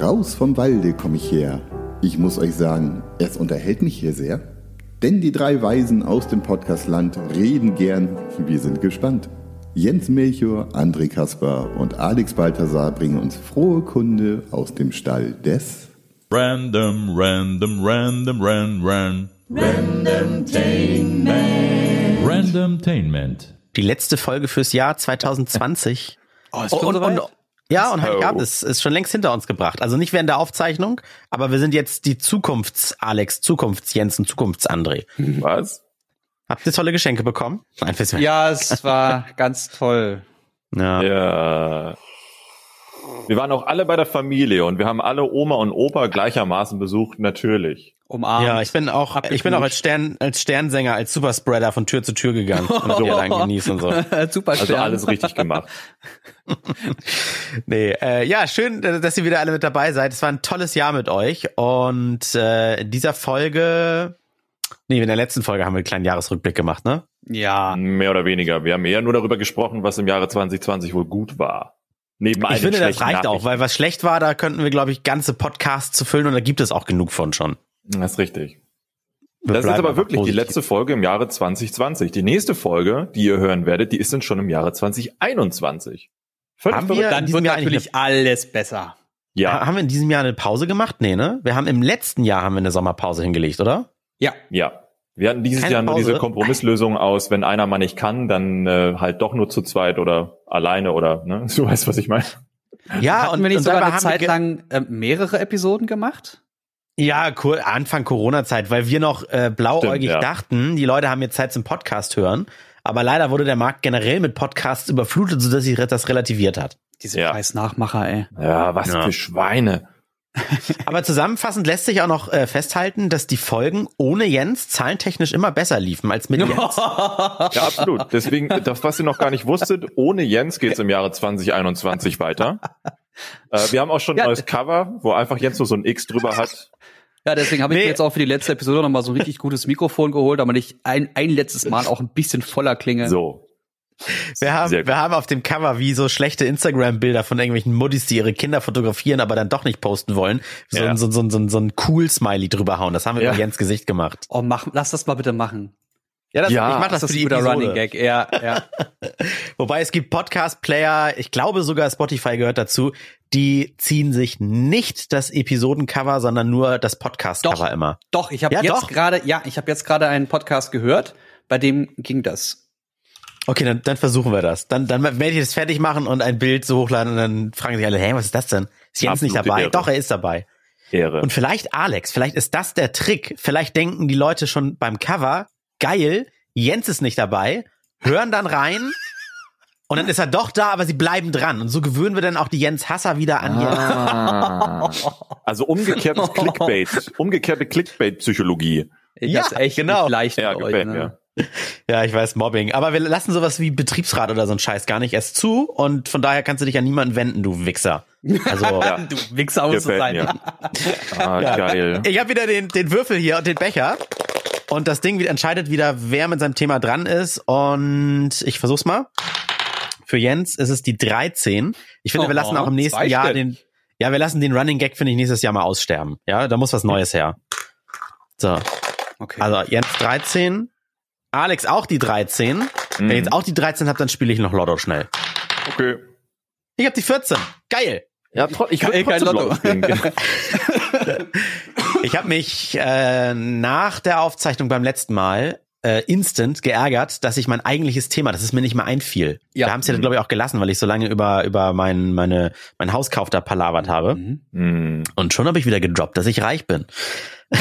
Raus vom Walde komme ich her. Ich muss euch sagen, es unterhält mich hier sehr. Denn die drei Weisen aus dem Podcastland reden gern. Wir sind gespannt. Jens Melchior, André Kasper und Alex Balthasar bringen uns frohe Kunde aus dem Stall des Random, random, random, ran, ran. Randomtainment. Randomtainment. Die letzte Folge fürs Jahr 2020. Oh, ist Und- schon und, soweit? und, ja, und Oh. Heiligabend ist, ist schon längst hinter uns gebracht. Also nicht während der Aufzeichnung, aber wir sind jetzt die Zukunfts-Alex, Zukunfts-Jensen, Zukunfts-André. Was? Habt ihr tolle Geschenke bekommen? Nein, Ja, es war ganz toll. ja. Ja. Wir waren auch alle bei der Familie und wir haben alle Oma und Opa gleichermaßen besucht, natürlich. Umarmt. Ja, ich bin auch, ich bin auch als Stern, als Sternsänger, als Superspreader von Tür zu Tür gegangen und hab die alle angenießt und so. Super Also alles richtig gemacht. Nee, äh, ja, schön, äh, dass ihr wieder alle mit dabei seid. Es war ein tolles Jahr mit euch und äh, in dieser Folge, nee, in der letzten Folge haben wir einen kleinen Jahresrückblick gemacht, ne? Ja. Mehr oder weniger. Wir haben eher nur darüber gesprochen, was im Jahre 2020 wohl gut war. Neben Ich finde, das reicht auch, weil was schlecht war, da könnten wir, glaube ich, ganze Podcasts zu füllen und da gibt es auch genug von schon. Das ist richtig. Wir das ist aber wirklich die positiv. letzte Folge im Jahre 2020. Die nächste Folge, die ihr hören werdet, die ist dann schon im Jahre 2021. Völlig Haben wir- verrückt. in Dann diesem wird Jahr natürlich alles besser. Ja, Haben wir in diesem Jahr eine Pause gemacht? Nee, ne? Wir haben im letzten Jahr haben wir eine Sommerpause hingelegt, oder? Ja. ja. Wir hatten dieses Keine Jahr nur Pause? diese Kompromisslösung aus, wenn einer mal nicht kann, dann äh, halt doch nur zu zweit oder alleine oder, ne? Du weißt, was ich meine. Ja, Hatten wir nicht und sogar eine haben wir Zeit lang äh, mehrere Episoden gemacht? Ja, cool. Anfang Corona-Zeit, weil wir noch äh, blauäugig Stimmt, ja. dachten, die Leute haben jetzt Zeit zum Podcast hören. Aber leider wurde der Markt generell mit Podcasts überflutet, sodass sich das relativiert hat. Diese Ja. scheiß Nachmacher, ey. Ja, was Ja. für Schweine. Aber zusammenfassend lässt sich auch noch äh, festhalten, dass die Folgen ohne Jens zahlentechnisch immer besser liefen als mit Jens. Ja, absolut. Deswegen, das, was ihr noch gar nicht wusstet, ohne Jens geht's im Jahre 2021 weiter. Äh, wir haben auch schon ein Ja. neues Cover, wo einfach Jens nur so ein X drüber hat. Ja, deswegen habe ich Nee. mir jetzt auch für die letzte Episode nochmal so ein richtig gutes Mikrofon geholt, damit ich ein, ein letztes Mal auch ein bisschen voller klinge. So. Wir haben, wir haben auf dem Cover wie so schlechte Instagram-Bilder von irgendwelchen Muddis, die ihre Kinder fotografieren, aber dann doch nicht posten wollen. So, Ja. ein so, so, so, so ein Cool-Smiley drüber hauen. Das haben wir Ja. über Jens Gesicht gemacht. Oh, mach, lass das mal bitte machen. Ja, das, Ja, ich mach das, Das für ist die ein guter Episode. Running Gag. Ja, ja. Wobei es gibt Podcast-Player, ich glaube sogar Spotify gehört dazu, die ziehen sich nicht das Episodencover, sondern nur das Podcast-Cover immer. Doch, ich habe Ja, jetzt gerade, ja, ich habe jetzt gerade einen Podcast gehört, bei dem ging das. Okay, dann, dann versuchen wir das. Dann, dann werde ich das fertig machen und ein Bild so hochladen und dann fragen sich alle, hey, was ist das denn? Ist Jens nicht Absolute dabei? Ehre. Doch, er ist dabei. Ehre. Und vielleicht Alex, vielleicht ist das der Trick. Vielleicht denken die Leute schon beim Cover, geil, Jens ist nicht dabei, hören dann rein und dann ist er doch da, aber sie bleiben dran. Und so gewöhnen wir dann auch die Jens Hasser wieder an Jens. Ah. Also umgekehrtes Clickbait, umgekehrte Clickbait-Psychologie. Ja, das echt genau. nicht leicht Ja, euch, ne? mir. Ja, ich weiß, Mobbing. Aber wir lassen sowas wie Betriebsrat oder so ein Scheiß gar nicht erst zu und von daher kannst du dich an niemanden wenden, du Wichser. Also, Ja. Du Wichser du Gefällt sein. mir. Ah, Ja. geil. ich habe wieder den, den Würfel hier und den Becher. Und das Ding entscheidet wieder, wer mit seinem Thema dran ist. Und ich versuch's mal. Für Jens ist es die 13. Ich finde, wir lassen auch im nächsten Jahr den, ja, wir lassen den Running Gag, finde ich, nächstes Jahr mal aussterben. Ja, da muss was Neues her. So, Okay. also Jens 13. Alex auch die 13. Wenn Mhm. ihr jetzt auch die 13 habt, dann spiele ich noch Lotto schnell. Okay. Ich hab die 14. Geil. Ja, ich Kein- will kein Lotto. Spielen. Ich habe mich äh, nach der Aufzeichnung beim letzten Mal äh, instant geärgert, dass ich mein eigentliches Thema, dass es mir nicht mehr einfiel. Ja. Wir haben es ja, glaube ich, auch gelassen, weil ich so lange über über mein meine mein Hauskauf da palavert habe. Mhm. Hm. Und schon habe ich wieder gedroppt, dass ich reich bin.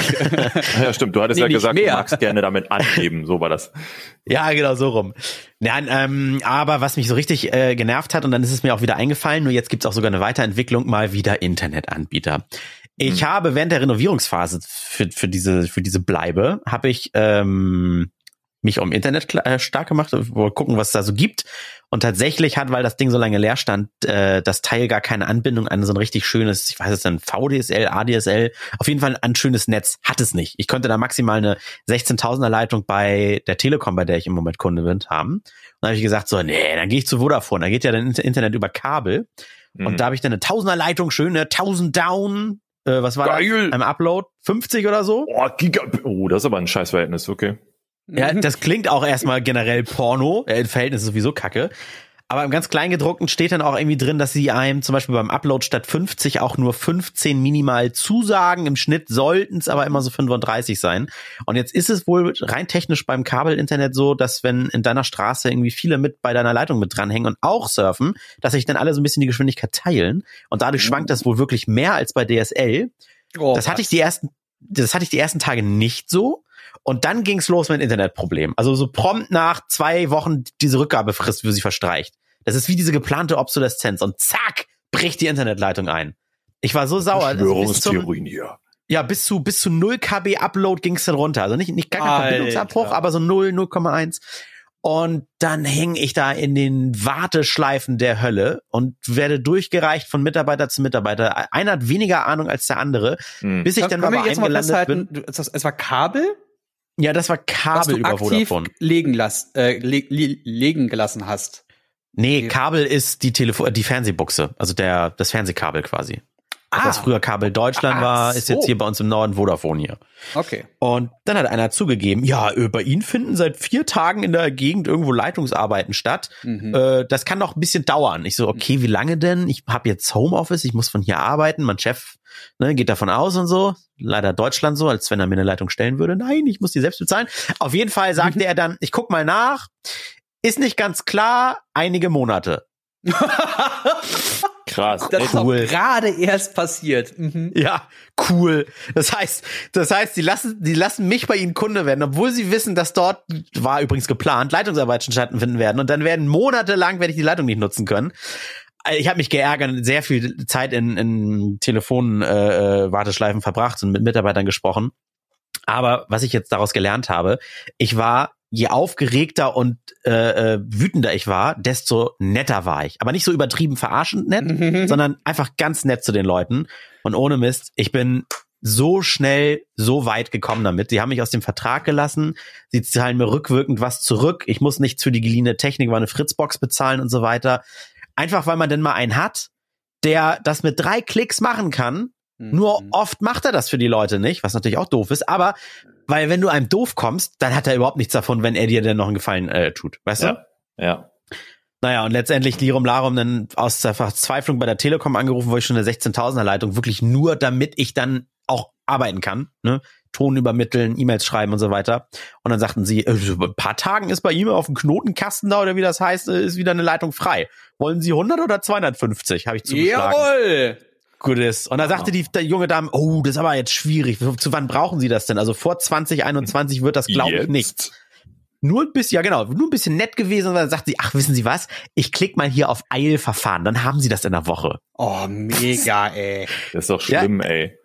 Ja, stimmt. Du hattest Nee, ja gesagt, mehr. du magst gerne damit angeben. So war das. Ja, genau so rum. Nein, ähm, aber was mich so richtig äh, genervt hat, und dann ist es mir auch wieder eingefallen, nur jetzt gibt's auch sogar eine Weiterentwicklung, mal wieder Internetanbieter. Ich habe während der Renovierungsphase für, für diese für diese Bleibe habe ich ähm, mich um Internet äh, stark gemacht, wohl gucken, was es da so gibt. Und tatsächlich hat, weil das Ding so lange leer stand, äh, das Teil gar keine Anbindung an so ein richtig schönes, ich weiß es dann, VDSL, ADSL, auf jeden Fall ein schönes Netz, hat es nicht. Ich konnte da maximal eine 16.000er Leitung bei der Telekom, bei der ich im Moment Kunde bin, haben. Und dann habe ich gesagt, so, nee, dann gehe ich zu Vodafone, da geht ja dann Internet über Kabel. Mhm. Und da habe ich dann eine Tausenderleitung, schöne 1000 down. Äh, was war Geil. das? Im Upload 50 oder so. Oh, Giga oh, das ist aber ein Scheißverhältnis, okay. Ja, Mhm. das klingt auch erstmal generell Porno. Äh, Verhältnis ist sowieso kacke. Aber im ganz Kleingedruckten steht dann auch irgendwie drin, dass sie einem zum Beispiel beim Upload statt 50 auch nur 15 minimal zusagen. Im Schnitt sollten es aber immer so 35 sein. Und jetzt ist es wohl rein technisch beim Kabelinternet so, dass wenn in deiner Straße irgendwie viele mit bei deiner Leitung mit dranhängen und auch surfen, dass sich dann alle so ein bisschen die Geschwindigkeit teilen. Und dadurch schwankt das wohl wirklich mehr als bei DSL. Oh, Das hatte ich die ersten, das hatte ich die ersten Tage nicht so. Und dann ging's los mit Internetproblemen. Also so prompt nach zwei Wochen diese Rückgabefrist für sie verstreicht. Das ist wie diese geplante Obsoleszenz und zack, bricht die Internetleitung ein. Ich war so sauer. Also Verschwörungstheorien hier. ja, bis zu, bis zu 0 KB Upload ging's dann runter. Also nicht, nicht gar kein. Verbindungsabbruch, aber so 0, 0,1. Und dann hing ich da in den Warteschleifen der Hölle und werde durchgereicht von Mitarbeiter zu Mitarbeiter. Einer hat weniger Ahnung als der andere, Hm. bis ich dann Können mal wir bei jetzt einem mal gelandet bin. es es war Kabel, Ja, das war was Kabel du über aktiv Vodafone. legen, lass, äh, le le legen gelassen hast. Nee. Kabel ist die Telefon die Fernsehbuchse, also der das Fernsehkabel quasi. Ah. Was früher Kabel Deutschland Ach war, ist so. jetzt hier bei uns im Norden Vodafone hier. Okay. Und dann hat einer zugegeben, ja, äh, bei Ihnen finden seit vier Tagen in der Gegend irgendwo Leitungsarbeiten statt. Mhm. Äh, das kann noch ein bisschen dauern. Ich so, okay, wie lange denn? Ich habe jetzt Homeoffice, ich muss von hier arbeiten. Mein Chef ne, geht davon aus und so. Leider Deutschland so, als wenn er mir eine Leitung stellen würde. Nein, ich muss die selbst bezahlen. Auf jeden Fall sagte er dann, ich guck mal nach. Ist nicht ganz klar, einige Monate. Krass. Das ist Cool. gerade erst passiert. Mhm. Ja, cool. Das heißt, das heißt, die lassen, die lassen mich bei ihnen Kunde werden, obwohl sie wissen, dass dort war übrigens geplant Leitungsarbeiten stattfinden werden und dann werden monatelang werde ich die Leitung nicht nutzen können. Ich habe mich geärgert, und sehr viel Zeit in, in Telefonen äh, äh, verbracht und mit Mitarbeitern gesprochen. Aber was ich jetzt daraus gelernt habe, ich war je aufgeregter und äh, äh, wütender ich war, desto netter war ich. Aber nicht so übertrieben verarschend nett, Mhm. sondern einfach ganz nett zu den Leuten. Und ohne Mist, ich bin so schnell so weit gekommen damit. Sie haben mich aus dem Vertrag gelassen. Sie zahlen mir rückwirkend was zurück. Ich muss nichts für die geliehene Technik, war eine Fritzbox bezahlen und so weiter. Einfach weil man denn mal einen hat, der das mit drei Klicks machen kann. Nur Mhm. oft macht er das für die Leute nicht, was natürlich auch doof ist. Aber weil wenn du einem doof kommst, dann hat er überhaupt nichts davon, wenn er dir denn noch einen Gefallen äh, tut. Weißt du? Ja. Ja. Naja, und letztendlich Lirum Larum dann aus der Verzweiflung bei der Telekom angerufen, wo ich schon eine 16.000er Leitung, wirklich nur damit ich dann auch arbeiten kann, ne? Ton übermitteln, E-Mails schreiben und so weiter. Und dann sagten sie, äh, ein paar Tagen ist bei ihm auf dem Knotenkasten da oder wie das heißt, äh, ist wieder eine Leitung frei. Wollen Sie 100 oder 250? Habe ich zugeschlagen. Jawohl! Gut ist. Und dann sagte die, die junge Dame, oh, das ist aber jetzt schwierig. Zu wann brauchen Sie das denn? Also vor 2021 wird das, glaube ich, nicht. Nur ein bisschen, ja genau, nur ein bisschen nett gewesen. Und dann sagt sie, ach, wissen Sie was? Ich klicke mal hier auf Eilverfahren, dann haben Sie das in der Woche. Oh, mega, ey. Das ist doch Ja. schlimm, ey.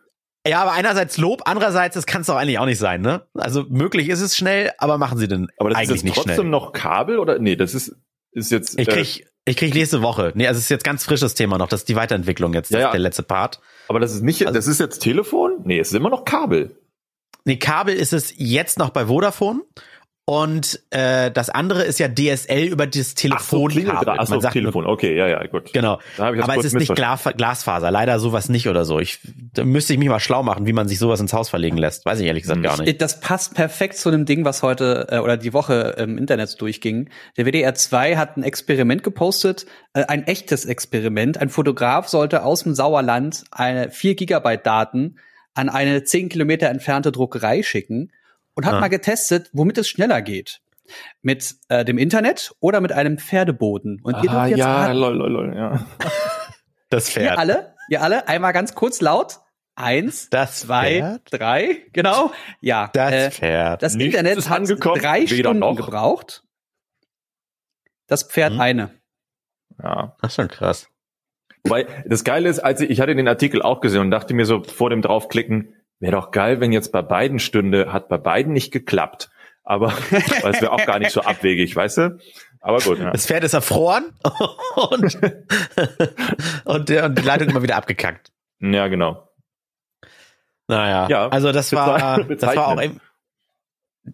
Ja, aber einerseits Lob, andererseits, das kann es doch eigentlich auch nicht sein, ne? Also möglich ist es schnell, aber machen Sie denn Aber das eigentlich ist jetzt nicht trotzdem schnell. noch Kabel oder? Nee, das ist, ist jetzt. Ich äh, krieg, ich krieg nächste Woche. Nee, also es ist jetzt ganz frisches Thema noch. Das ist die Weiterentwicklung jetzt, Ja, das ja. ist der letzte Part. aber das ist nicht, Also- das ist jetzt Telefon? Nee, es ist immer noch Kabel. Nee, Kabel ist es jetzt noch bei Vodafone. Und äh, das andere ist ja DSL über das Telefonkabel. klingelt gerade. Ach so, Man sagt Telefon. Okay, ja, ja, gut. Genau. Da hab ich das Aber es ist nicht Glasfaser. Leider sowas nicht oder so. Ich da müsste ich mich mal schlau machen, wie man sich sowas ins Haus verlegen lässt. Weiß ich ehrlich gesagt gar nicht. Das passt perfekt zu einem Ding, was heute äh, oder die Woche im Internet so durchging. Der WDR 2 hat ein Experiment gepostet, äh, ein echtes Experiment. Ein Fotograf sollte aus dem Sauerland eine 4 Gigabyte Daten an eine 10 Kilometer entfernte Druckerei schicken und hat Ah. mal getestet, womit es schneller geht. Mit äh, dem Internet oder mit einem Pferdeboden. Und ihr Ah, jetzt ja, lol, lol, lol, ja. Das ihr Pferd. alle, ihr alle, einmal ganz kurz laut. Eins, Das zwei, Pferd? drei, genau. Ja, Das äh, Pferd. das Nichts Internet ist hat drei weder Stunden noch. gebraucht. Das Pferd Hm. eine. ja. Das ist schon krass. Wobei, das Geile ist, als ich, ich hatte den Artikel auch gesehen und dachte mir so vor dem draufklicken, wäre doch geil, wenn jetzt bei beiden stünde, hat bei beiden nicht geklappt. Aber, es wäre auch gar nicht so abwegig, weißt du? Aber gut, ja. Das Pferd ist erfroren und, und, und die Leitung immer wieder abgekackt. Ja, genau. Naja, Ja, also das war, das war auch eben,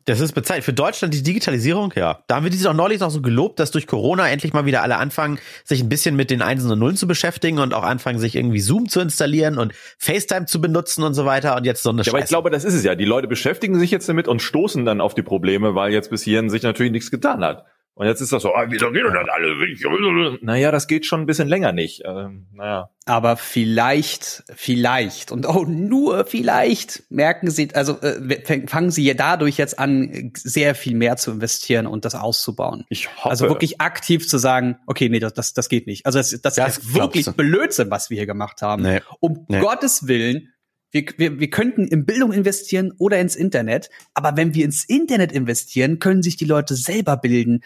Das ist bezahlt. Für Deutschland die Digitalisierung, ja. Da haben wir die auch neulich noch so gelobt, dass durch Corona endlich mal wieder alle anfangen, sich ein bisschen mit den Einsen und Nullen zu beschäftigen und auch anfangen, sich irgendwie Zoom zu installieren und FaceTime zu benutzen und so weiter. Und jetzt so eine Ja, aber ich glaube, das ist es ja. Die Leute beschäftigen sich jetzt damit und stoßen dann auf die Probleme, weil jetzt bis hierhin sich natürlich nichts getan hat. Und jetzt ist das so, ah, wieso geht das alles nicht? Naja, das geht schon ein bisschen länger nicht. Ähm, naja. Aber vielleicht, vielleicht und auch nur vielleicht merken Sie, also äh, fangen Sie ja dadurch jetzt an, sehr viel mehr zu investieren und das auszubauen. Ich hoffe. Also wirklich aktiv zu sagen, okay, nee, das, das, das geht nicht. Also das, das, Das ist wirklich. Blödsinn, was wir hier gemacht haben. Nee. Um Nee. Gottes Willen, wir, wir, wir könnten in Bildung investieren oder ins Internet, aber wenn wir ins Internet investieren, können sich die Leute selber bilden.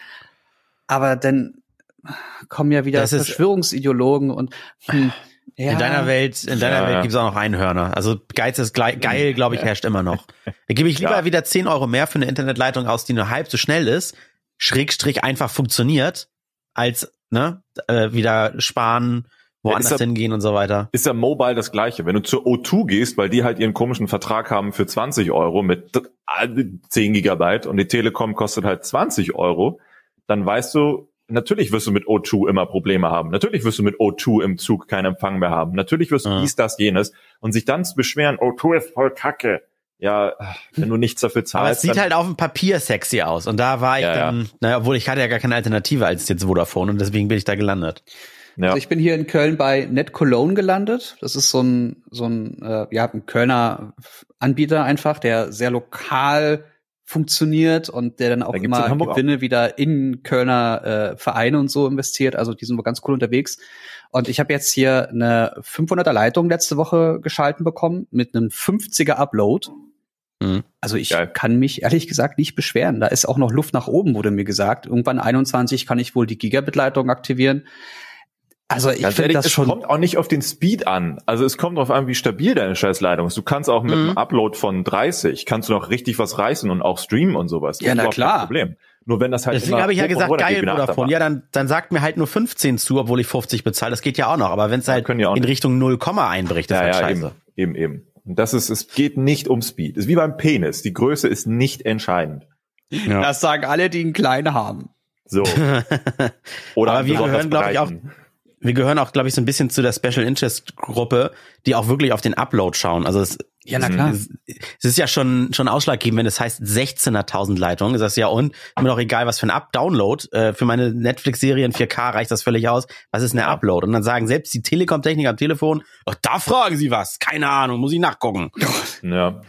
Aber dann kommen ja wieder Das ist- Verschwörungsideologen und hm, ja, In deiner Welt, in deiner Ja, Welt gibt's auch noch Einhörner. Also Geiz ist gleich, geil, glaube ich, herrscht immer noch. Da gebe ich lieber Ja. wieder 10 Euro mehr für eine Internetleitung aus, die nur halb so schnell ist, Schrägstrich einfach funktioniert, als ne, äh, wieder sparen, woanders Ja, ja- hingehen und so weiter. ist ja Mobile das Gleiche. Wenn du zur O2 gehst, weil die halt ihren komischen Vertrag haben für 20 Euro mit 10 Gigabyte und die Telekom kostet halt 20 Euro, dann weißt du, natürlich wirst du mit O2 immer Probleme haben. Natürlich wirst du mit O2 im Zug keinen Empfang mehr haben. Natürlich wirst du Ja. dies, das, jenes. Und sich dann zu beschweren, O2 ist voll kacke. Ja, wenn du nichts dafür zahlst. Aber es sieht halt auf dem Papier sexy aus. Und da war ich Ja, ja. dann, naja, obwohl ich hatte ja gar keine Alternative als jetzt Vodafone und deswegen bin ich da gelandet. Ja. Also ich bin hier in Köln bei Net Cologne gelandet. Das ist so ein so ein äh, ja ein Kölner Anbieter einfach, der sehr lokal funktioniert und der dann auch Da immer Hamburg auch. Gewinne wieder in Kölner äh, Vereine und so investiert. Also die sind wohl ganz cool unterwegs. Und ich habe jetzt hier eine 500er Leitung letzte Woche geschalten bekommen mit einem 50er Upload. Mhm. Also ich Geil. kann mich ehrlich gesagt nicht beschweren. Da ist auch noch Luft nach oben, wurde mir gesagt. Irgendwann 21 kann ich wohl die Gigabit-Leitung aktivieren. Also ich finde das es schon. kommt auch nicht auf den Speed an. Also es kommt darauf an, wie stabil deine Scheißleitung ist. Du kannst auch mit Mhm. einem Upload von 30, kannst du noch richtig was reißen und auch streamen und sowas. Ja, Das ist na überhaupt klar. kein Problem. Nur wenn das halt Deswegen habe ich ja gesagt, geil, Vodafone. Ja, dann, dann sagt mir halt nur 15 zu, obwohl ich 50 bezahle. Das geht ja auch noch. Aber wenn es halt auch in. Richtung 0, einbricht, ist ja, halt ja, scheiße. eben, eben, eben. Und das ist, es geht nicht um Speed. Es ist wie beim Penis. Die Größe ist nicht entscheidend. Ja. Das sagen alle, die einen kleinen haben. So. Oder Aber wir gehören, glaube ich, auch. Wir gehören auch, glaube ich, so ein bisschen zu der Special Interest Gruppe, die auch wirklich auf den Upload schauen. Also es, Ja, na klar. es, es ist ja schon, schon ausschlaggebend, wenn es heißt 16.000 Leitungen. Ist das ja und mir doch egal, was für ein Up-Download. Äh, für meine Netflix-Serie in 4K reicht das völlig aus. Was ist eine Ja. Upload? Und dann sagen selbst die Telekom-Techniker am Telefon, ach, da fragen sie was. Keine Ahnung, muss ich nachgucken. Ja.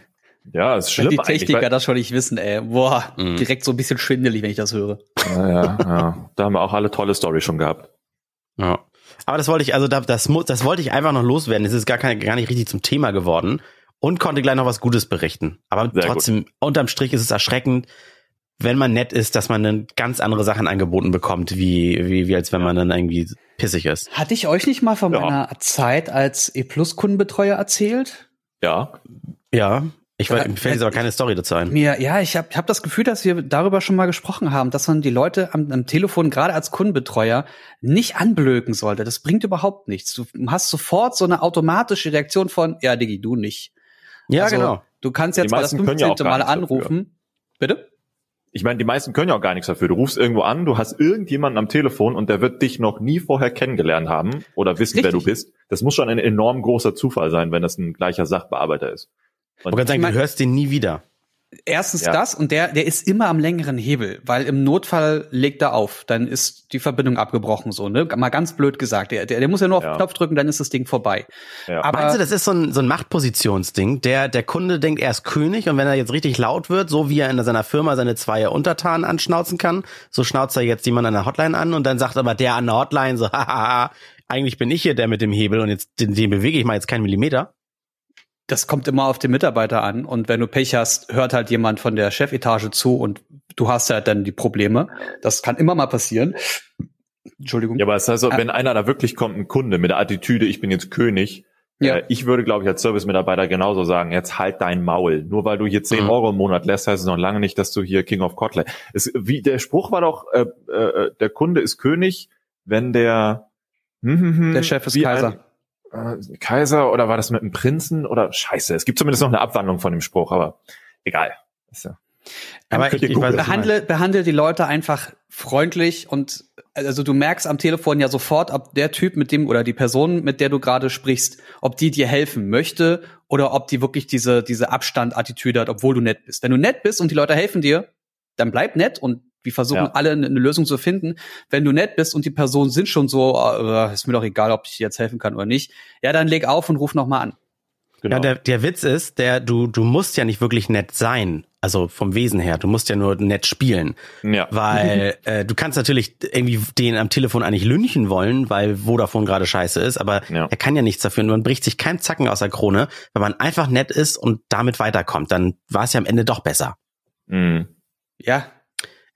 Ja, ist Wenn schlimm die eigentlich, Techniker weil- das schon nicht wissen, ey. Boah, Mhm. direkt so ein bisschen schwindelig, wenn ich das höre. Ja, ja, ja. Da haben wir auch alle tolle Stories schon gehabt. Ja. Aber das wollte ich, also da- das, mu- das wollte ich einfach noch loswerden. Es ist gar, kein, gar nicht richtig zum Thema geworden und konnte gleich noch was Gutes berichten. Aber Sehr trotzdem, unterm Strich ist es erschreckend, wenn man nett ist, dass man dann ganz andere Sachen angeboten bekommt, wie, wie, wie als wenn man dann irgendwie pissig ist. Hatte ich euch nicht mal von Ja. meiner Zeit als E-Plus-Kundenbetreuer erzählt? Ja. Ja. Ich weiß, Ja, mir fällt jetzt aber keine Story dazu ein. Mir, ja, ich habe hab das Gefühl, dass wir darüber schon mal gesprochen haben, dass man die Leute am, am Telefon, gerade als Kundenbetreuer, nicht anblöken sollte. Das bringt überhaupt nichts. Du hast sofort so eine automatische Reaktion von, ja, Digi, du nicht. Ja, Also, genau. Du kannst jetzt Die mal das meisten können ja 15. auch gar Mal nichts dafür. anrufen. Bitte? Ich meine, die meisten können ja auch gar nichts dafür. Du rufst irgendwo an, du hast irgendjemanden am Telefon und der wird dich noch nie vorher kennengelernt haben oder wissen, wer du Richtig. bist. Das muss schon ein enorm großer Zufall sein, wenn das ein gleicher Sachbearbeiter ist. Ich wollte gerade sagen, ich du hörst den nie wieder. Erstens Ja. das und der, der ist immer am längeren Hebel, weil im Notfall legt er auf, dann ist die Verbindung abgebrochen, so, ne? Mal ganz blöd gesagt. Der, der, der muss ja nur auf Ja. den Knopf drücken, dann ist das Ding vorbei. Ja. Aber Meinst du, das ist so ein, so ein Machtpositionsding? Der, der Kunde denkt, er ist König und wenn er jetzt richtig laut wird, so wie er in seiner Firma seine zwei Untertanen anschnauzen kann, so schnauzt er jetzt jemand an der Hotline an und dann sagt aber der an der Hotline so, hahaha, eigentlich bin ich hier der mit dem Hebel und jetzt den, den bewege ich mal jetzt keinen Millimeter. Das kommt immer auf den Mitarbeiter an. Und wenn du Pech hast, hört halt jemand von der Chefetage zu und du hast halt dann die Probleme. Das kann immer mal passieren. Entschuldigung. Ja, aber es heißt so, Ah. wenn einer da wirklich kommt, ein Kunde mit der Attitüde, ich bin jetzt König, Ja. äh, ich würde, glaube ich, als Service-Mitarbeiter genauso sagen, jetzt halt dein Maul. Nur weil du hier 10 Mhm. Euro im Monat lässt, heißt es noch lange nicht, dass du hier King of Kotlin. Es, wie, der Spruch war doch, äh, äh, der Kunde ist König, wenn der hm, hm, hm, Der Chef ist Kaiser. Ein, äh, Kaiser oder war das mit einem Prinzen oder Scheiße. Es gibt zumindest noch eine Abwandlung von dem Spruch, aber egal. Ist ja- Aber ich, ich weiß. Behandle, behandle die Leute einfach freundlich und also du merkst am Telefon ja sofort, ob der Typ mit dem oder die Person, mit der du gerade sprichst, ob die dir helfen möchte oder ob die wirklich diese, diese Abstand-Attitüde hat, obwohl du nett bist. Wenn du nett bist und die Leute helfen dir, dann bleib nett und wir versuchen Ja. alle eine eine Lösung zu finden. Wenn du nett bist und die Personen sind schon so, äh, ist mir doch egal, ob ich dir jetzt helfen kann oder nicht, ja, dann leg auf und ruf noch mal an. Genau. Ja, der, der Witz ist, der, du, du musst ja nicht wirklich nett sein. Also vom Wesen her. Du musst ja nur nett spielen. ja. Weil äh, du kannst natürlich irgendwie den am Telefon eigentlich lynchen wollen, weil Vodafone gerade scheiße ist, aber Ja. er kann ja nichts dafür. Und man bricht sich kein Zacken aus der Krone, wenn man einfach nett ist und damit weiterkommt. Dann war es ja am Ende doch besser. Mhm. Ja,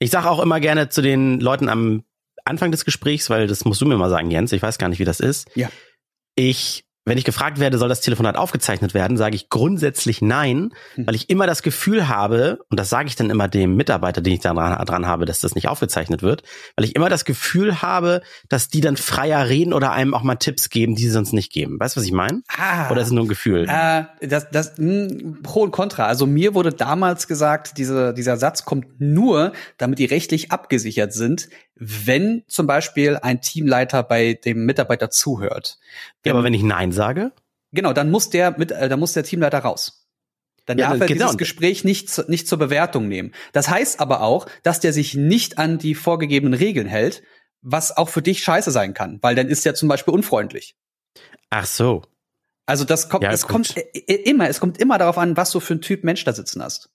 Ich sage auch immer gerne zu den Leuten am Anfang des Gesprächs, weil das musst du mir mal sagen, Jens, ich weiß gar nicht, wie das ist. Ja. Ich, wenn ich gefragt werde, soll das Telefonat aufgezeichnet werden, sage ich grundsätzlich nein, Hm. weil ich immer das Gefühl habe, und das sage ich dann immer dem Mitarbeiter, den ich da dran, dran habe, dass das nicht aufgezeichnet wird, weil ich immer das Gefühl habe, dass die dann freier reden oder einem auch mal Tipps geben, die sie sonst nicht geben. Weißt du, was ich meine? Ah. Oder ist es nur ein Gefühl? Äh, das, das, mh, pro und contra. Also mir wurde damals gesagt, diese, dieser Satz kommt nur, damit die rechtlich abgesichert sind, wenn zum Beispiel ein Teamleiter bei dem Mitarbeiter zuhört. ja, aber wenn ich nein sage? Genau, dann muss der mit, äh, dann muss der Teamleiter raus. Dann Ja, darf er genau. dieses Gespräch nicht, nicht zur Bewertung nehmen. Das heißt aber auch, dass der sich nicht an die vorgegebenen Regeln hält, was auch für dich scheiße sein kann, weil dann ist er zum Beispiel unfreundlich. Ach so. Also das kommt, Ja, es gut. kommt äh, äh, immer, es kommt immer darauf an, was du für ein Typ Mensch da sitzen hast.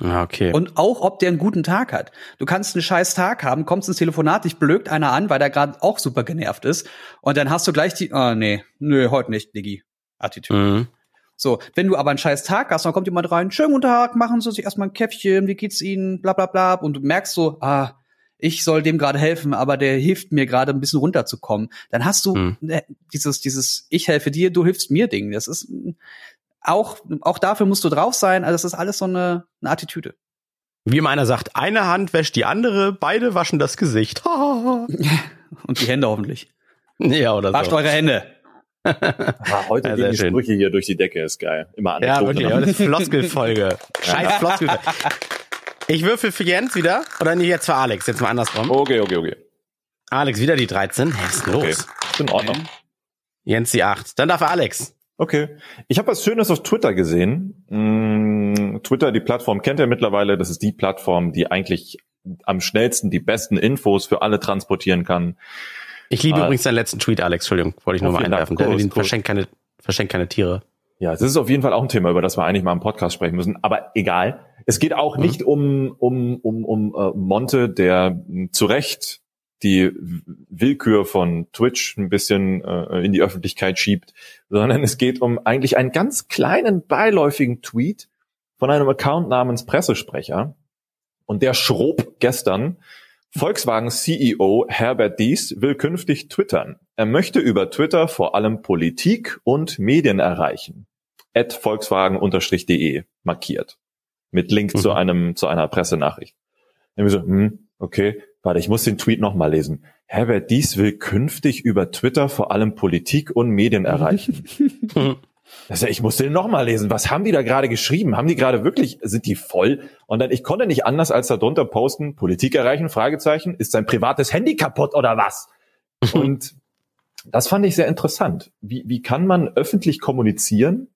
Ah, Okay. Und auch, ob der einen guten Tag hat. Du kannst einen scheiß Tag haben, kommst ins Telefonat, dich blökt einer an, weil der gerade auch super genervt ist. Und dann hast du gleich die, ah, nee, nö, heute nicht, Diggi. Attitüde. mhm. So, wenn du aber einen scheiß Tag hast, dann kommt jemand rein, schönen guten Tag, machen Sie sich erstmal ein Käffchen, wie geht's Ihnen, bla bla bla. Und du merkst so, ah, ich soll dem gerade helfen, aber der hilft mir gerade ein bisschen runterzukommen. Dann hast du Mhm. äh, dieses, dieses Ich helfe dir, du hilfst mir Ding. Das ist auch, auch dafür musst du drauf sein. Also das ist alles so eine, eine Attitüde. Wie immer einer sagt, eine Hand wäscht die andere, beide waschen das Gesicht. Und die Hände hoffentlich. ja, oder Wascht so. eure Hände. Ah, heute Ja, gehen die schön. Sprüche hier durch die Decke, ist geil. Immer Ja, Anekdoten. wirklich, aber das ist Floskelfolge. Scheiß Floskelfolge. Ich würfel für Jens wieder, oder nee, jetzt für Alex, jetzt mal andersrum. Okay, okay, okay. Alex, wieder die 13. Hä, was ist los? okay. Ist in Ordnung. Jens die 8. Dann darf Alex. Okay. Ich habe was Schönes auf Twitter gesehen. Mm, Twitter, die Plattform kennt ihr mittlerweile. Das ist die Plattform, die eigentlich am schnellsten die besten Infos für alle transportieren kann. Ich liebe Ah. übrigens deinen letzten Tweet, Alex, Entschuldigung, wollte ich nur Oh, mal Dank. einwerfen. Cool. verschenkt keine, verschenkt keine Tiere. Ja, es ist auf jeden Fall auch ein Thema, über das wir eigentlich mal im Podcast sprechen müssen. Aber egal. Es geht auch Mhm. nicht um um um um äh, Monte, der mh, zu Recht die Willkür von Twitch ein bisschen äh, in die Öffentlichkeit schiebt, sondern es geht um eigentlich einen ganz kleinen beiläufigen Tweet von einem Account namens Pressesprecher. Und der schrob gestern, Volkswagen CEO Herbert Dies will künftig twittern. Er möchte über Twitter vor allem Politik und Medien erreichen. At Volkswagen-de markiert. Mit Link Mhm. zu einem, zu einer Pressenachricht. Ich so, hm, okay, warte, ich muss den Tweet nochmal lesen. Herbert Dies will künftig über Twitter vor allem Politik und Medien erreichen. Also ich musste den nochmal lesen. Was haben die da gerade geschrieben? Haben die gerade wirklich, sind die voll? Und dann, ich konnte nicht anders als darunter posten, Politik erreichen, Fragezeichen, ist sein privates Handy kaputt oder was? Und das fand ich sehr interessant. Wie, wie kann man öffentlich kommunizieren?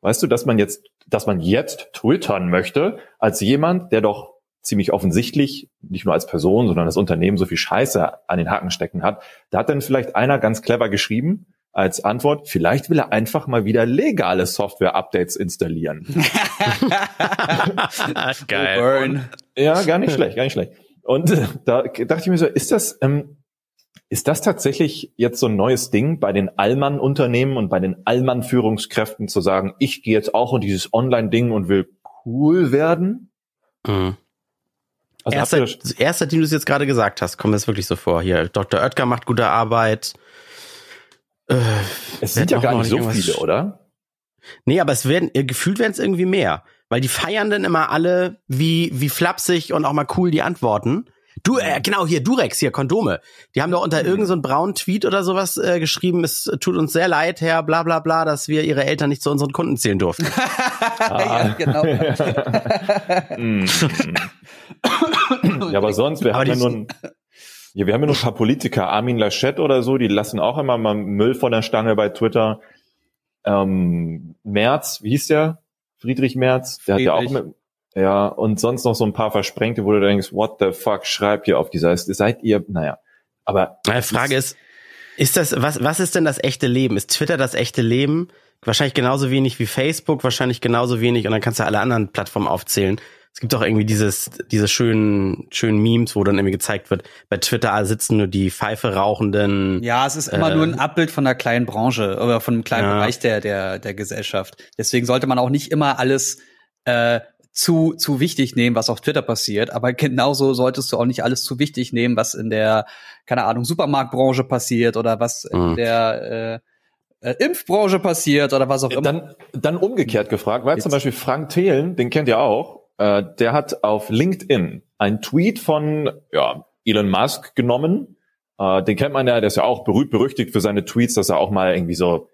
Weißt du, dass man jetzt, dass man jetzt twittern möchte, als jemand, der doch ziemlich offensichtlich, nicht nur als Person, sondern das Unternehmen so viel Scheiße an den Haken stecken hat. Da hat dann vielleicht einer ganz clever geschrieben, als Antwort, vielleicht will er einfach mal wieder legale Software-Updates installieren. Geil. Burn. Ja, gar nicht schlecht, gar nicht schlecht. Und äh, da dachte ich mir so, ist das, ähm, ist das tatsächlich jetzt so ein neues Ding bei den Allmann-Unternehmen und bei den Allmann-Führungskräften zu sagen, ich gehe jetzt auch in dieses Online-Ding und will cool werden? Mhm. Also erster, erster, den du es jetzt gerade gesagt hast, kommt mir das wirklich so vor. Hier, Dr. Oetker macht gute Arbeit. Äh, es sind ja gar nicht so viele, oder? nee, aber es werden, äh, gefühlt werden es irgendwie mehr. Weil die feiern dann immer alle, wie, wie flapsig und auch mal cool die antworten. Du, äh, genau, hier, Durex, hier, Kondome. Die haben doch unter irgendeinem so braunen Tweet oder sowas äh, geschrieben, es tut uns sehr leid, Herr, bla bla bla, dass wir ihre Eltern nicht zu unseren Kunden zählen durften. ja, genau. Mm. ja, aber sonst, wir Aber haben ja nun, ja, wir haben ja nur ein paar Politiker, Armin Laschet oder so, die lassen auch immer mal Müll von der Stange bei Twitter. Ähm, Merz, wie hieß der? Friedrich Merz, der hat ja auch Friedrich. mit, ja, und sonst noch so ein paar Versprengte, wo du denkst, what the fuck, schreibt ihr auf dieser, seid ihr, naja, aber Die Frage ist, ist das, was, was ist denn das echte Leben? Ist Twitter das echte Leben? Wahrscheinlich genauso wenig wie Facebook, wahrscheinlich genauso wenig und dann kannst du alle anderen Plattformen aufzählen. Es gibt auch irgendwie dieses, diese schönen, schönen Memes, wo dann irgendwie gezeigt wird, bei Twitter sitzen nur die Pfeife rauchenden. Ja, es ist immer Äh, nur ein Abbild von einer kleinen Branche oder von einem kleinen Ja. Bereich der, der, der Gesellschaft. Deswegen sollte man auch nicht immer alles äh, zu, zu wichtig nehmen, was auf Twitter passiert. Aber genauso solltest du auch nicht alles zu wichtig nehmen, was in der, keine Ahnung, Supermarktbranche passiert oder was in Mhm. der äh, äh, Impfbranche passiert oder was auch immer. Dann, dann umgekehrt gefragt, weil zum Beispiel Frank Thelen, den kennt ihr auch, äh, der hat auf LinkedIn einen Tweet von ja, Elon Musk genommen. Äh, den kennt man ja, der ist ja auch berühmt berüchtigt für seine Tweets, dass er auch mal irgendwie so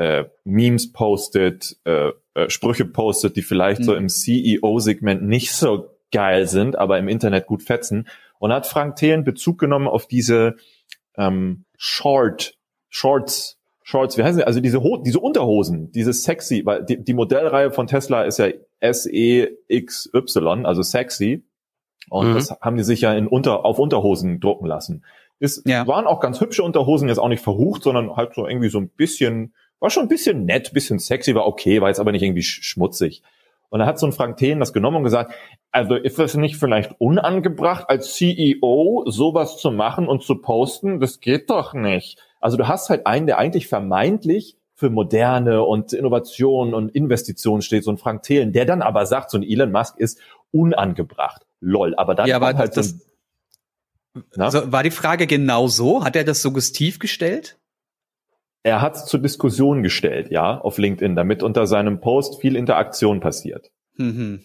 äh, Memes postet, äh, äh, Sprüche postet, die vielleicht so Mhm. im CEO-Segment nicht so geil sind, aber im Internet gut fetzen. Und hat Frank Thelen Bezug genommen auf diese ähm, Short, Shorts, Shorts, wie heißen sie? Also diese, Ho diese Unterhosen, diese sexy, weil die, die Modellreihe von Tesla ist ja SEXY, also sexy. Und Mhm. das haben die sich ja in unter, auf Unterhosen drucken lassen. Es Ja. waren auch ganz hübsche Unterhosen, jetzt auch nicht verrucht, sondern halt so irgendwie so ein bisschen, war schon ein bisschen nett, bisschen sexy, war okay, war jetzt aber nicht irgendwie sch schmutzig. Und da hat so ein Frank Thelen das genommen und gesagt, also ist das nicht vielleicht unangebracht, als CEO sowas zu machen und zu posten? Das geht doch nicht. Also du hast halt einen, der eigentlich vermeintlich für Moderne und Innovation und Investitionen steht, so ein Frank Thelen, der dann aber sagt, so ein Elon Musk ist unangebracht. Lol. Aber dann Ja, aber halt so das- ein, Na? Also, war die Frage genau so? Hat er das suggestiv gestellt? Er hat es zur Diskussion gestellt, ja, auf LinkedIn, damit unter seinem Post viel Interaktion passiert. Mhm.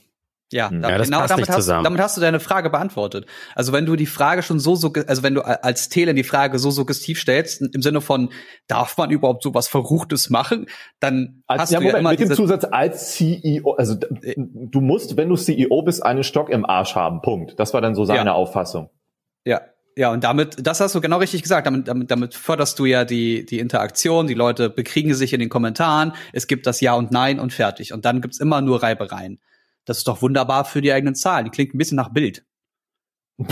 Ja, Hm. da, Ja, das genau passt damit nicht hast, zusammen. damit hast du deine Frage beantwortet. Also wenn du die Frage schon so, so also wenn du als Telen die Frage so suggestiv stellst, im Sinne von, darf man überhaupt sowas Verruchtes machen, dann Als, hast ja, du ja Moment, immer mit dem Zusatz als CEO, also d- du musst, wenn du CEO bist, einen Stock im Arsch haben. Punkt. Das war dann so seine Ja. Auffassung. ja, ja, und damit, das hast du genau richtig gesagt, damit, damit, damit förderst du ja die, die Interaktion, die Leute bekriegen sich in den Kommentaren, es gibt das Ja und Nein und fertig. Und dann gibt's immer nur Reibereien. Das ist doch wunderbar für die eigenen Zahlen. Die klingt ein bisschen nach Bild.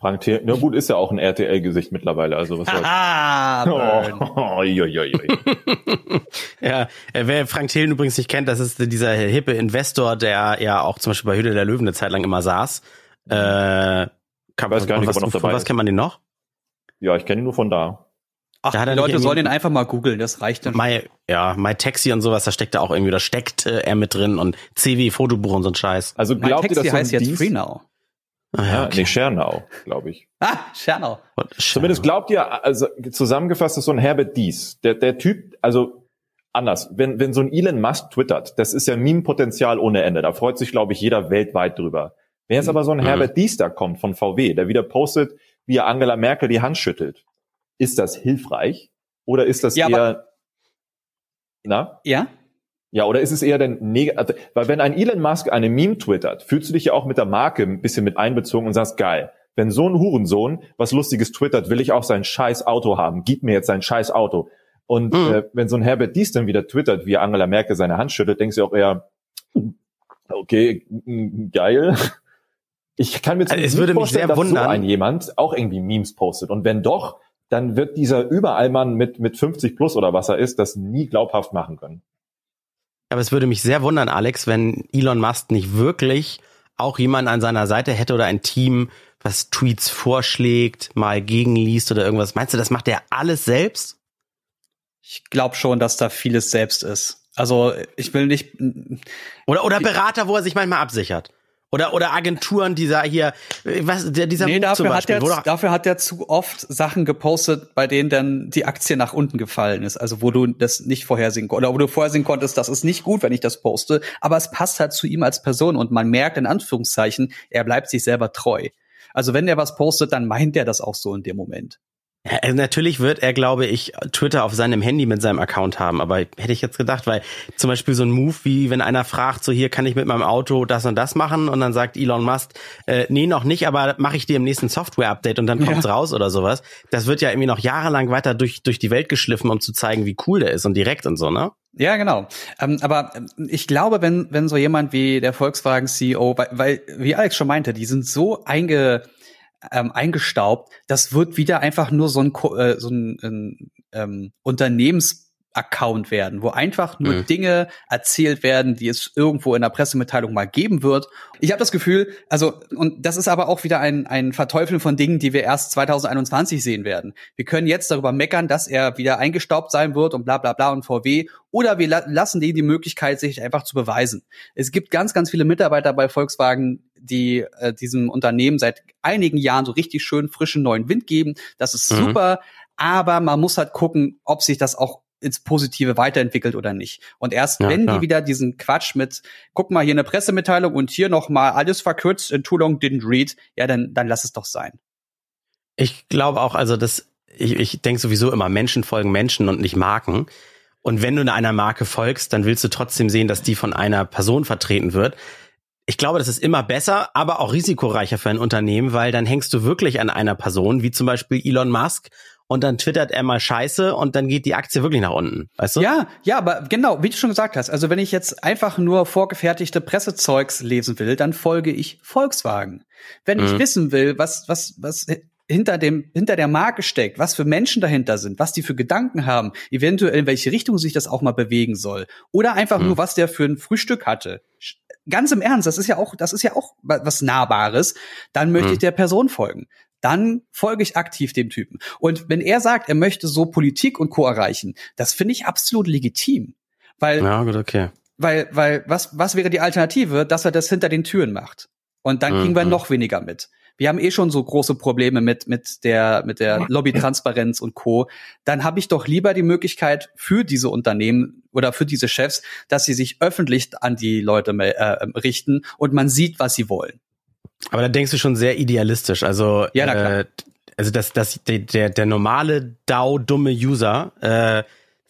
Frank Thelen, na gut, ist ja auch ein RTL-Gesicht mittlerweile, also was soll's. Ah. Oh, oi, oi, oi. Ja, äh, wer Frank Thelen übrigens nicht kennt, das ist dieser hippe Investor, der ja auch zum Beispiel bei Hütte der Löwen eine Zeit lang immer saß. Äh, kann, Weiß gar nicht, was, ob er noch von dabei was kennt man den noch? Ja, ich kenne ihn nur von da. Ach, Da die er Leute sollen den einfach mal googeln, das reicht dann. My, ja, My Taxi und sowas, da steckt da auch irgendwie, da steckt äh, er mit drin und CW Fotobuch und so ein Scheiß. Also glaubt ihr, Taxi dass so ein heißt jetzt Dienst- Free Now. Ah, Ja, okay. nee, Schernau, glaube ich. Ah, Schernau. Zumindest glaubt ihr, also zusammengefasst ist so ein Herbert Dies. Der, der Typ, also anders, wenn, wenn so ein Elon Musk twittert, das ist ja Meme-Potenzial ohne Ende. Da freut sich, glaube ich, jeder weltweit drüber. Wenn jetzt aber so ein Mhm. Herbert Dies da kommt von VW, der wieder postet, wie er Angela Merkel die Hand schüttelt, ist das hilfreich? Oder ist das Ja, eher, na? Ja? Ja, oder ist es eher denn negativ? Weil wenn ein Elon Musk eine Meme twittert, fühlst du dich ja auch mit der Marke ein bisschen mit einbezogen und sagst, geil, wenn so ein Hurensohn was Lustiges twittert, will ich auch sein scheiß Auto haben. Gib mir jetzt sein scheiß Auto. Und Mhm. äh, wenn so ein Herbert Dies dann wieder twittert, wie Angela Merkel seine Hand schüttelt, denkst du auch eher, okay, mm, geil. Ich kann mir Also es würde mich sehr vorstellen, dass wundern. so ein jemand auch irgendwie Memes postet. Und wenn doch, dann wird dieser Überallmann mit, mit 50 plus oder was er ist, das nie glaubhaft machen können. Aber es würde mich sehr wundern, Alex, wenn Elon Musk nicht wirklich auch jemanden an seiner Seite hätte oder ein Team, was Tweets vorschlägt, mal gegenliest oder irgendwas. Meinst du, das macht er alles selbst? Ich glaube schon, dass da vieles selbst ist. Also ich will nicht. Oder, oder Berater, wo er sich manchmal absichert? Oder, oder Agenturen, dieser hier, äh, was, der, dieser Nee, dafür hat, Beispiel, wo doch- dafür hat der zu oft Sachen gepostet, bei denen dann die Aktie nach unten gefallen ist. Also wo du das nicht vorhersehen konntest. Oder wo du vorhersehen konntest, das ist nicht gut, wenn ich das poste. Aber es passt halt zu ihm als Person und man merkt in Anführungszeichen, er bleibt sich selber treu. Also wenn er was postet, dann meint er das auch so in dem Moment. Ja, also natürlich wird er, glaube ich, Twitter auf seinem Handy mit seinem Account haben, aber hätte ich jetzt gedacht, weil zum Beispiel so ein Move wie, wenn einer fragt, so hier kann ich mit meinem Auto das und das machen und dann sagt Elon Musk, äh, nee, noch nicht, aber mache ich dir im nächsten Software-Update und dann kommt's Ja. raus oder sowas. Das wird ja irgendwie noch jahrelang weiter durch, durch die Welt geschliffen, um zu zeigen, wie cool der ist und direkt und so, ne? Ja, genau. Ähm, aber ähm, ich glaube, wenn, wenn so jemand wie der Volkswagen-CEO, weil, weil, wie Alex schon meinte, die sind so einge, ähm, eingestaubt, das wird wieder einfach nur so ein, äh, so ein, ein ähm, Unternehmensaccount werden, wo einfach nur Mhm. Dinge erzählt werden, die es irgendwo in der Pressemitteilung mal geben wird. Ich habe das Gefühl, also, und das ist aber auch wieder ein, ein Verteufeln von Dingen, die wir erst 2021 sehen werden. Wir können jetzt darüber meckern, dass er wieder eingestaubt sein wird und bla bla bla und VW, oder wir la lassen denen die Möglichkeit, sich einfach zu beweisen. Es gibt ganz, ganz viele Mitarbeiter bei Volkswagen, die äh, diesem Unternehmen seit einigen Jahren so richtig schön frischen neuen Wind geben. Das ist Mhm. super, aber man muss halt gucken, ob sich das auch ins Positive weiterentwickelt oder nicht. Und erst Ja, wenn klar. die wieder diesen Quatsch mit, guck mal hier eine Pressemitteilung und hier noch mal alles verkürzt in Too Long Didn't Read, ja, dann, dann lass es doch sein. Ich glaube auch, also das, ich, ich denke sowieso immer, Menschen folgen Menschen und nicht Marken. Und wenn du einer Marke folgst, dann willst du trotzdem sehen, dass die von einer Person vertreten wird. Ich glaube, das ist immer besser, aber auch risikoreicher für ein Unternehmen, weil dann hängst du wirklich an einer Person, wie zum Beispiel Elon Musk, und dann twittert er mal Scheiße und dann geht die Aktie wirklich nach unten. Weißt du? Ja, ja, aber genau, wie du schon gesagt hast, also wenn ich jetzt einfach nur vorgefertigte Pressezeugs lesen will, dann folge ich Volkswagen. Wenn ich Mhm. wissen will, was, was, was hinter dem, hinter der Marke steckt, was für Menschen dahinter sind, was die für Gedanken haben, eventuell in welche Richtung sich das auch mal bewegen soll. Oder einfach Mhm. nur, was der für ein Frühstück hatte. Ganz im Ernst, das ist ja auch, das ist ja auch wa- was Nahbares. Dann möchte Mhm. ich der Person folgen. Dann folge ich aktiv dem Typen. Und wenn er sagt, er möchte so Politik und Co. erreichen, das finde ich absolut legitim. Weil, Ja, gut, okay. weil, weil, was, was wäre die Alternative, dass er das hinter den Türen macht? Und dann kriegen wir Mhm. noch weniger mit. Wir haben eh schon so große Probleme mit, mit der, mit der Lobbytransparenz und Co. Dann habe ich doch lieber die Möglichkeit für diese Unternehmen oder für diese Chefs, dass sie sich öffentlich an die Leute äh, richten und man sieht, was sie wollen. Aber da denkst du schon sehr idealistisch. Also, Ja, na klar. äh, also dass, dass der, der, der normale DAO-dumme User äh,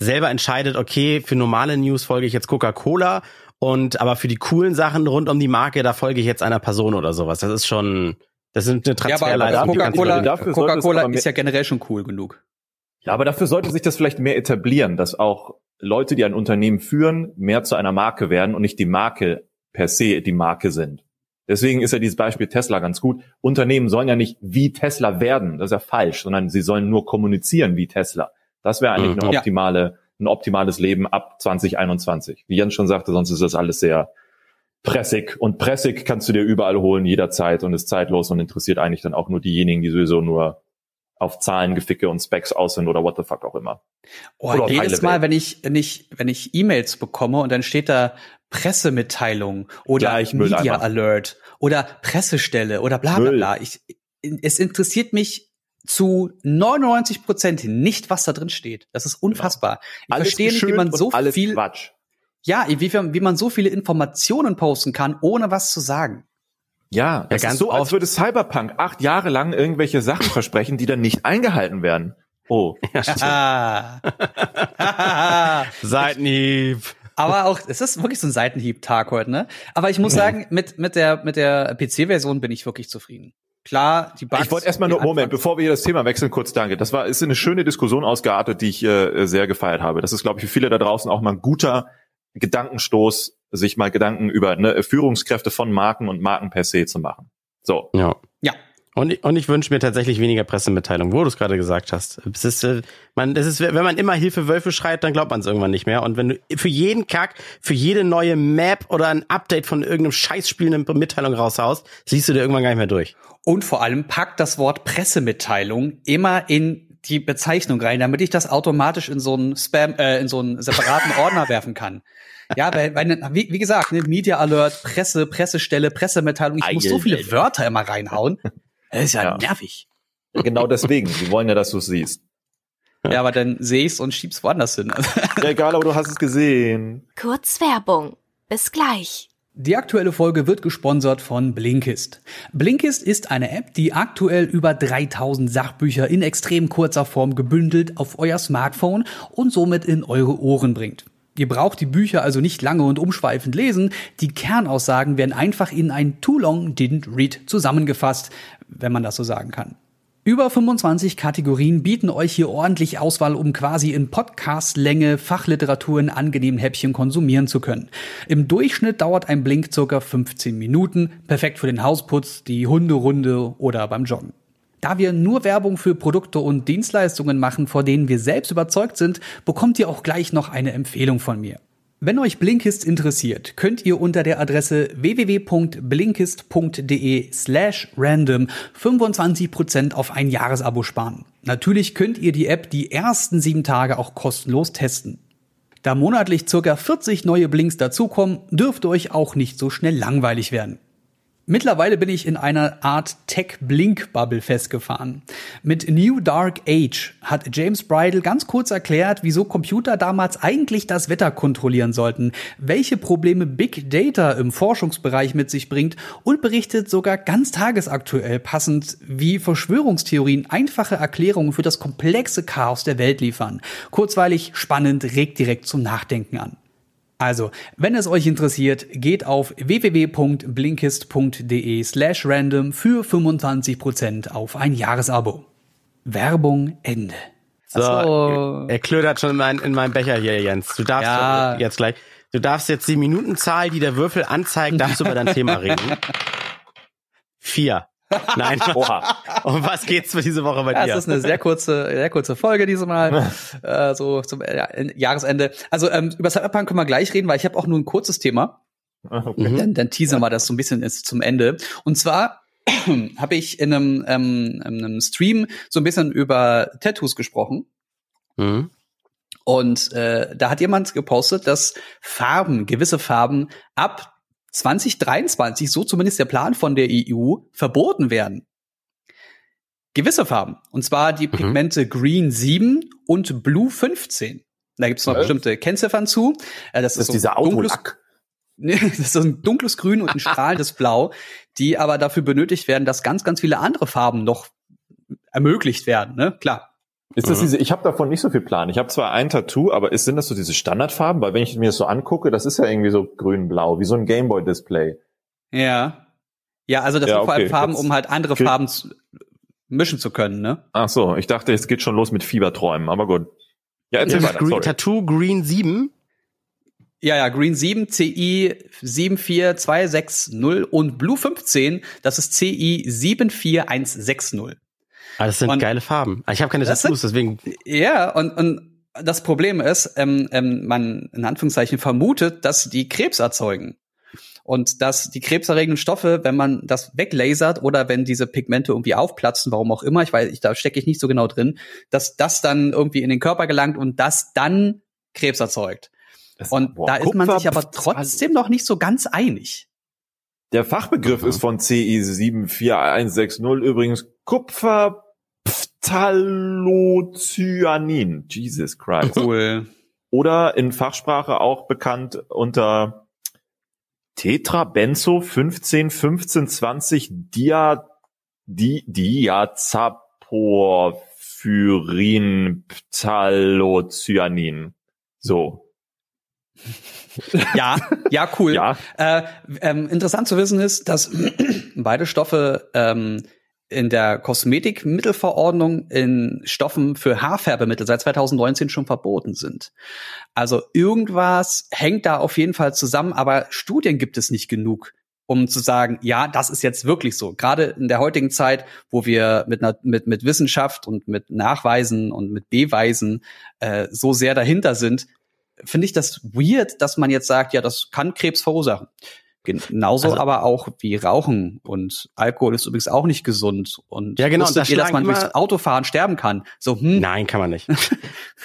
selber entscheidet, okay, für normale News folge ich jetzt Coca-Cola und aber für die coolen Sachen rund um die Marke, da folge ich jetzt einer Person oder sowas. Das ist schon, das sind eine Ja, kannst du Coca-Cola mehr- ist ja generell schon cool genug. Ja, aber dafür sollte sich das vielleicht mehr etablieren, dass auch Leute, die ein Unternehmen führen, mehr zu einer Marke werden und nicht die Marke per se die Marke sind. Deswegen ist ja dieses Beispiel Tesla ganz gut. Unternehmen sollen ja nicht wie Tesla werden, das ist ja falsch, sondern sie sollen nur kommunizieren wie Tesla. Das wäre eigentlich Mhm. eine Ja. optimale, ein optimales Leben ab 2021. Wie Jens schon sagte, sonst ist das alles sehr pressig. Und pressig kannst du dir überall holen, jederzeit und ist zeitlos und interessiert eigentlich dann auch nur diejenigen, die sowieso nur auf Zahlen, Geficke und Specs aus sind oder what the fuck auch immer. Oh, Oder jedes Mal, wenn ich, wenn ich, wenn ich E-Mails bekomme und dann steht da Pressemitteilung oder Gleich Media Mülleimer. Alert oder Pressestelle oder bla bla bla. Ich, es interessiert mich zu 99 Prozent nicht, was da drin steht. Das ist unfassbar. Ich Alles verstehe nicht, wie man so viel, Quatsch. Ja, wie, wie man so viele Informationen posten kann, ohne was zu sagen. Ja, das ganz ist so, als würde Cyberpunk acht Jahre lang irgendwelche Sachen versprechen, die dann nicht eingehalten werden. Oh, Ah. Seitenhieb. Aber auch, es ist wirklich so ein Seitenhieb-Tag heute, ne? Aber ich muss sagen, mit, mit der, mit der PC-Version bin ich wirklich zufrieden. Klar, die Bugs. ich wollte erstmal nur, Moment, bevor wir hier das Thema wechseln, kurz danke. Das war, ist eine schöne Diskussion ausgeartet, die ich äh, sehr gefeiert habe. Das ist, glaube ich, für viele da draußen auch mal ein guter Gedankenstoß, sich mal Gedanken über ne, Führungskräfte von Marken und Marken per se zu machen. So. Ja. Ja. Und, ich- und ich wünsche mir tatsächlich weniger Pressemitteilungen, wo du es gerade gesagt hast. Es ist, äh, man, das ist, wenn man immer Hilfe Wölfe schreit, dann glaubt man es irgendwann nicht mehr. Und wenn du für jeden Kack, für jede neue Map oder ein Update von irgendeinem Scheißspiel eine Mitteilung raushaust, siehst du dir irgendwann gar nicht mehr durch. Und vor allem packt das Wort Pressemitteilung immer in die Bezeichnung rein, damit ich das automatisch in so einen Spam, äh, in so einen separaten Ordner werfen kann. Ja, weil, weil wie, wie gesagt, ne, Media Alert, Presse, Pressestelle, Pressemitteilung, ich muss so viele Alter. Wörter immer reinhauen. Das ist ja, Ja. nervig. Genau deswegen. Sie wollen ja, dass du es siehst. Ja, aber dann sehe ich's und schieb's woanders hin. Ja, egal, aber du hast es gesehen. Kurz Werbung. Bis gleich. Die aktuelle Folge wird gesponsert von Blinkist. Blinkist ist eine App, die aktuell über 3000 Sachbücher in extrem kurzer Form gebündelt auf euer Smartphone und somit in eure Ohren bringt. Ihr braucht die Bücher also nicht lange und umschweifend lesen. Die Kernaussagen werden einfach in ein Too Long Didn't Read zusammengefasst, wenn man das so sagen kann. Über 25 Kategorien bieten euch hier ordentlich Auswahl, um quasi in Podcast-Länge Fachliteratur in angenehmen Häppchen konsumieren zu können. Im Durchschnitt dauert ein Blink circa 15 Minuten, perfekt für den Hausputz, die Hunderunde oder beim Joggen. Da wir nur Werbung für Produkte und Dienstleistungen machen, vor denen wir selbst überzeugt sind, bekommt ihr auch gleich noch eine Empfehlung von mir. Wenn euch Blinkist interessiert, könnt ihr unter der Adresse www.blinkist.de slash random 25% auf ein Jahresabo sparen. Natürlich könnt ihr die App die ersten sieben Tage auch kostenlos testen. Da monatlich circa 40 neue Blinks dazukommen, dürfte euch auch nicht so schnell langweilig werden. Mittlerweile bin ich in einer Art Tech-Blink-Bubble festgefahren. Mit New Dark Age hat James Bridle ganz kurz erklärt, wieso Computer damals eigentlich das Wetter kontrollieren sollten, welche Probleme Big Data im Forschungsbereich mit sich bringt und berichtet sogar ganz tagesaktuell passend, wie Verschwörungstheorien einfache Erklärungen für das komplexe Chaos der Welt liefern. Kurzweilig, spannend, regt direkt zum Nachdenken an. Also, wenn es euch interessiert, geht auf www.blinkist.de slash random für 25% auf ein Jahresabo. Werbung Ende. So, So. er klödert schon in, mein, in meinem Becher hier, Jens. Du darfst Ja. jetzt gleich, du darfst jetzt die Minutenzahl, die der Würfel anzeigt, darfst du über dein Thema reden. Vier. Nein. Oha. Um was geht's für diese Woche bei Ja, dir? es ist eine sehr kurze, sehr kurze Folge diesmal, äh, so zum ja, Jahresende. Also ähm, über Cyberpunk können wir gleich reden, weil ich habe auch nur ein kurzes Thema. Okay. Mhm. Dann, dann teasern wir das so ein bisschen jetzt zum Ende. Und zwar habe ich in einem, ähm, in einem Stream so ein bisschen über Tattoos gesprochen. Mhm. Und äh, da hat jemand gepostet, dass Farben, gewisse Farben ab 2023, so zumindest der Plan von der EU, verboten werden. Gewisse Farben. Und zwar die Mhm. Pigmente Green 7 und Blue 15. Da gibt es noch Was? bestimmte Kennziffern zu. Äh, das, Das ist so dieser Autolack. Das ist so ein dunkles Grün und ein strahlendes Blau, die aber dafür benötigt werden, dass ganz, ganz viele andere Farben noch ermöglicht werden. Ne? Klar. Ist das diese, ich habe davon nicht so viel Plan. Ich habe zwar ein Tattoo, aber ist, sind das so diese Standardfarben? Weil wenn ich mir das so angucke, das ist ja irgendwie so grün-blau, wie so ein Gameboy-Display. Ja. Ja, also das Ja, sind vor allem. Farben, Jetzt um halt andere Farben zu, mischen zu können, ne? Ach so, ich dachte, es geht schon los mit Fieberträumen, aber gut. Ja, erzähl weiter, Green, sorry. Tattoo Green 7. Ja, ja, Green 7, CI 74260 und Blue 15, das ist CI 74160. Ah, das sind Und- geile Farben. Ah, Ich habe keine Tattoos, deswegen. Ja, und, und das Problem ist, ähm, ähm, man in Anführungszeichen vermutet, dass die Krebs erzeugen. Und dass die krebserregenden Stoffe, wenn man das weglasert oder wenn diese Pigmente irgendwie aufplatzen, warum auch immer, ich weiß, ich, da stecke ich nicht so genau drin, dass das dann irgendwie in den Körper gelangt und das dann Krebs erzeugt. Das- Und boah, da ist man Kupfer- sich aber trotzdem noch nicht so ganz einig. Der Fachbegriff Mhm. ist von CI 74160 übrigens Kupferphthalocyanin. Jesus Christ. Cool. Oder in Fachsprache auch bekannt unter Tetrabenzo 15 15 20 Dia di, Diazaporphyrin Phthalocyanin. So. Ja, ja, cool. Ja. Äh, ähm, interessant zu wissen ist, dass beide Stoffe ähm, in der Kosmetikmittelverordnung in Stoffen für Haarfärbemittel seit 2019 schon verboten sind. Also irgendwas hängt da auf jeden Fall zusammen, aber Studien gibt es nicht genug, um zu sagen, ja, das ist jetzt wirklich so. Gerade in der heutigen Zeit, wo wir mit, mit, mit Wissenschaft und mit Nachweisen und mit Beweisen äh, so sehr dahinter sind, finde ich das weird, dass man jetzt sagt, ja, das kann Krebs verursachen. Genauso Also- aber auch wie Rauchen und Alkohol ist übrigens auch nicht gesund. Und Ja, genau, und wusstet da ihr, dass man durchs Autofahren sterben kann? So, hm, Nein, kann man nicht.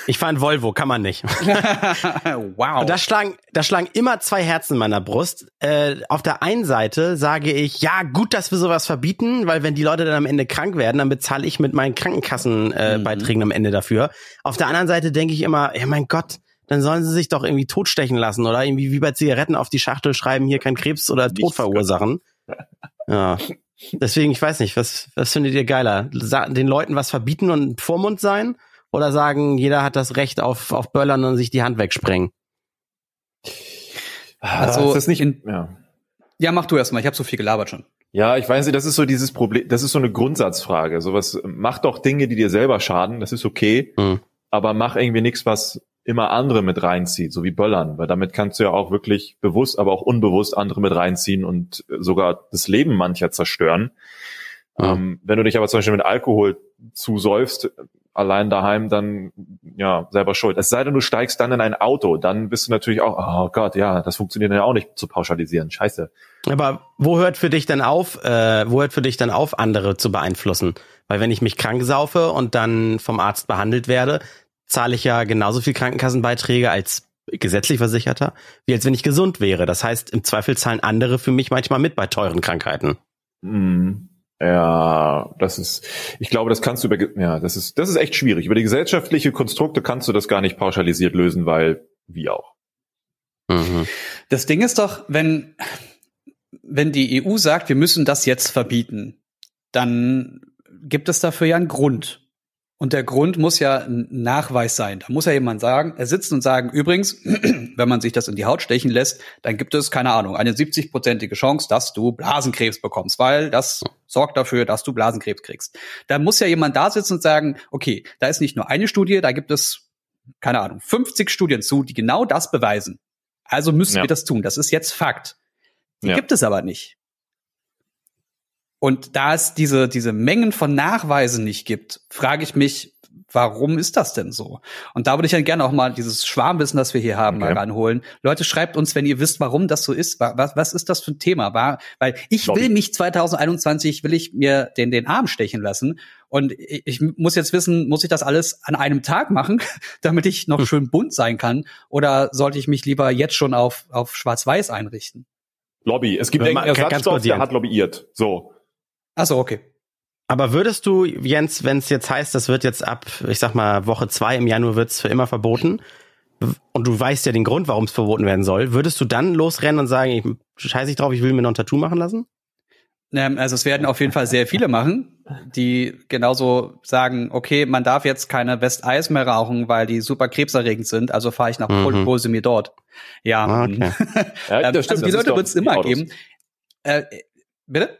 Ich fahre ein Volvo, kann man nicht. wow. Und da schlagen, da schlagen immer zwei Herzen in meiner Brust. Äh, auf der einen Seite sage ich, ja, gut, dass wir sowas verbieten, weil wenn die Leute dann am Ende krank werden, dann bezahle ich mit meinen Krankenkassenbeiträgen äh, Mhm. Am Ende dafür. Auf der anderen Seite denke ich immer, ja, mein Gott, dann sollen sie sich doch irgendwie totstechen lassen oder irgendwie wie bei Zigaretten auf die Schachtel schreiben, hier kein Krebs oder Tod verursachen. Ja. Deswegen, ich weiß nicht, was, was findet ihr geiler? Sa den Leuten was verbieten und Vormund sein? Oder sagen, jeder hat das Recht auf, auf Böllern und sich die Hand wegsprengen? Also, ist das nicht, in- ja. Ja, mach du erst mal. Ich habe so viel gelabert schon. Ja, ich weiß nicht, das ist so dieses Problem, das ist so eine Grundsatzfrage. Sowas, mach doch Dinge, die dir selber schaden, das ist okay, Mhm. aber mach irgendwie nichts, was immer andere mit reinzieht, so wie Böllern, weil damit kannst du ja auch wirklich bewusst, aber auch unbewusst andere mit reinziehen und sogar das Leben mancher zerstören. Mhm. Ähm, wenn du dich aber zum Beispiel mit Alkohol zusäufst, allein daheim, dann ja selber schuld. Es sei denn, du steigst dann in ein Auto, dann bist du natürlich auch, oh Gott, ja, das funktioniert ja auch nicht zu pauschalisieren. Scheiße. Aber wo hört für dich denn auf, äh, wo hört für dich denn auf, andere zu beeinflussen? Weil wenn ich mich krank saufe und dann vom Arzt behandelt werde, zahle ich ja genauso viel Krankenkassenbeiträge als gesetzlich Versicherter, wie als wenn ich gesund wäre. Das heißt, im Zweifel zahlen andere für mich manchmal mit bei teuren Krankheiten. Hm. Ja, das ist, ich glaube, das kannst du über, ja, das ist, das ist echt schwierig. Über die gesellschaftliche Konstrukte kannst du das gar nicht pauschalisiert lösen, weil, wie auch. Mhm. Das Ding ist doch, wenn, wenn die EU sagt, wir müssen das jetzt verbieten, dann gibt es dafür ja einen Grund. Und der Grund muss ja ein Nachweis sein. Da muss ja jemand sagen, er sitzt und sagen, übrigens, wenn man sich das in die Haut stechen lässt, dann gibt es, keine Ahnung, eine 70-prozentige Chance, dass du Blasenkrebs bekommst, weil das sorgt dafür, dass du Blasenkrebs kriegst. Da muss ja jemand da sitzen und sagen, okay, da ist nicht nur eine Studie, da gibt es, keine Ahnung, 50 Studien zu, die genau das beweisen. Also müssen Ja. wir das tun. Das ist jetzt Fakt. Die Ja. gibt es aber nicht. Und da es diese, diese Mengen von Nachweisen nicht gibt, frage ich mich, warum ist das denn so? Und da würde ich dann gerne auch mal dieses Schwarmwissen, das wir hier haben, Okay. mal ranholen. Leute, schreibt uns, wenn ihr wisst, warum das so ist. Wa- Was, was ist das für ein Thema? War, weil ich Lobby. will mich 2021, will ich mir den, den Arm stechen lassen. Und ich, ich muss jetzt wissen, muss ich das alles an einem Tag machen, damit ich noch schön bunt sein kann? Oder sollte ich mich lieber jetzt schon auf, auf schwarz-weiß einrichten? Lobby. Es gibt irgendeinen ganz Ersatzstoff, kurz, der hat lobbyiert. So. Ach so, okay. Aber würdest du, Jens, wenn es jetzt heißt, das wird jetzt ab, ich sag mal, Woche zwei im Januar wird's für immer verboten, und du weißt ja den Grund, warum es verboten werden soll, würdest du dann losrennen und sagen, ich scheiß ich drauf, ich will mir noch ein Tattoo machen lassen? Also es werden auf jeden Fall sehr viele machen, die genauso sagen, okay, man darf jetzt keine West Eis mehr rauchen, weil die super krebserregend sind, also fahre ich nach Mhm. Polen, hol sie mir dort. Ja, Ah, mhm. okay. Ja, Ähm, das stimmt, also die Leute wird es immer geben. Äh, bitte?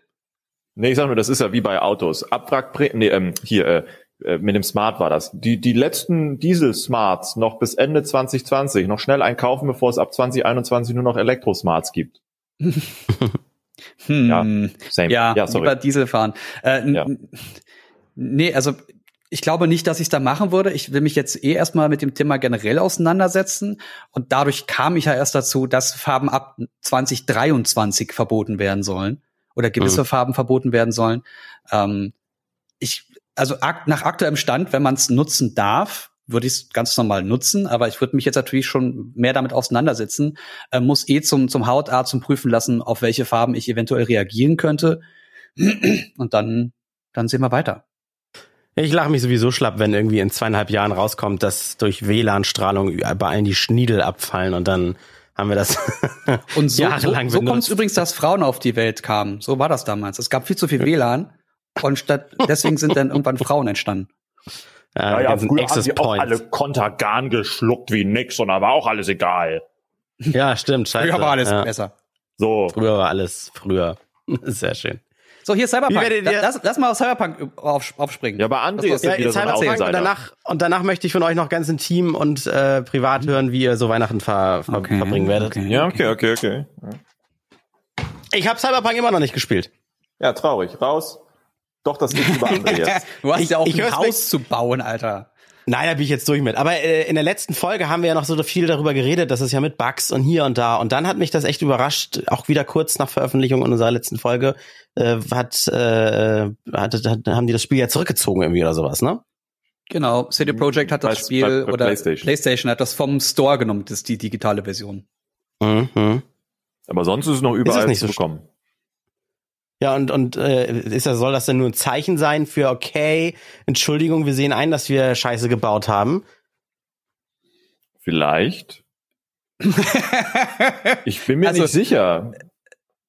Nee, ich sag nur, das ist ja wie bei Autos. Abwrackprä nee, ähm, hier, äh, äh, mit dem Smart war das. Die, die letzten Diesel-Smarts noch bis Ende 2020 noch schnell einkaufen, bevor es ab 2021 nur noch Elektro-Smarts gibt. Hm. Ja, Same. Ja, ja sorry. lieber Diesel fahren. Äh, Ja. Nee, also ich glaube nicht, dass ich da machen würde. Ich will mich jetzt eh erstmal mit dem Thema generell auseinandersetzen. Und dadurch kam ich ja erst dazu, dass Farben ab 2023 verboten werden sollen oder gewisse Mhm. Farben verboten werden sollen. Ähm, ich, also ak nach aktuellem Stand, wenn man es nutzen darf, würde ich es ganz normal nutzen, aber ich würde mich jetzt natürlich schon mehr damit auseinandersetzen, äh, muss eh zum, zum Hautarzt zum prüfen lassen, auf welche Farben ich eventuell reagieren könnte. Und dann, dann sehen wir weiter. Ich lache mich sowieso schlapp, wenn irgendwie in zweieinhalb Jahren rauskommt, dass durch WLAN-Strahlung bei allen die Schniedel abfallen und dann haben wir das Und so, so, jahrelang so kommt es übrigens, dass Frauen auf die Welt kamen. So war das damals. Es gab viel zu viel WLAN und statt deswegen sind dann irgendwann Frauen entstanden. Ja, die ganzen Access Points. Kontergan geschluckt wie nix und da war auch alles egal. Ja, stimmt. Scheiße. Früher war alles ja. besser. So. Früher war alles früher. Sehr schön. So, hier Cyberpunk. Wie werdet ihr- lass, lass mal auf Cyberpunk auf, aufspringen. Ja, aber André ist ja wieder so ein Cyberpunk Cyberpunk und danach, und danach möchte ich von euch noch ganz intim und äh, privat hören, wie ihr so Weihnachten ver, ver, Okay, verbringen werdet. okay. Ja, okay, okay, okay. Ich habe Cyberpunk immer noch nicht gespielt. Ja, traurig. Raus. Doch, das liegt über André jetzt. Du hast Ich- ja auch ein Haus zu bauen, Alter. Nein, da bin ich jetzt durch mit. Aber äh, in der letzten Folge haben wir ja noch so viel darüber geredet, dass es ja mit Bugs und hier und da. Und dann hat mich das echt überrascht, auch wieder kurz nach Veröffentlichung unserer letzten Folge, äh, hat, äh, hat, hat, haben die das Spiel ja zurückgezogen irgendwie oder sowas, ne? Genau, CD Projekt hat das Bei- Spiel bei- bei oder PlayStation. PlayStation hat das vom Store genommen, das ist die digitale Version. Mhm. Aber sonst ist es noch überall nicht zu so bekommen. Ja, und, und äh, ist das, soll das denn nur ein Zeichen sein für, okay, Entschuldigung, wir sehen ein, dass wir Scheiße gebaut haben? Vielleicht. Ich bin mir Also- nicht sicher.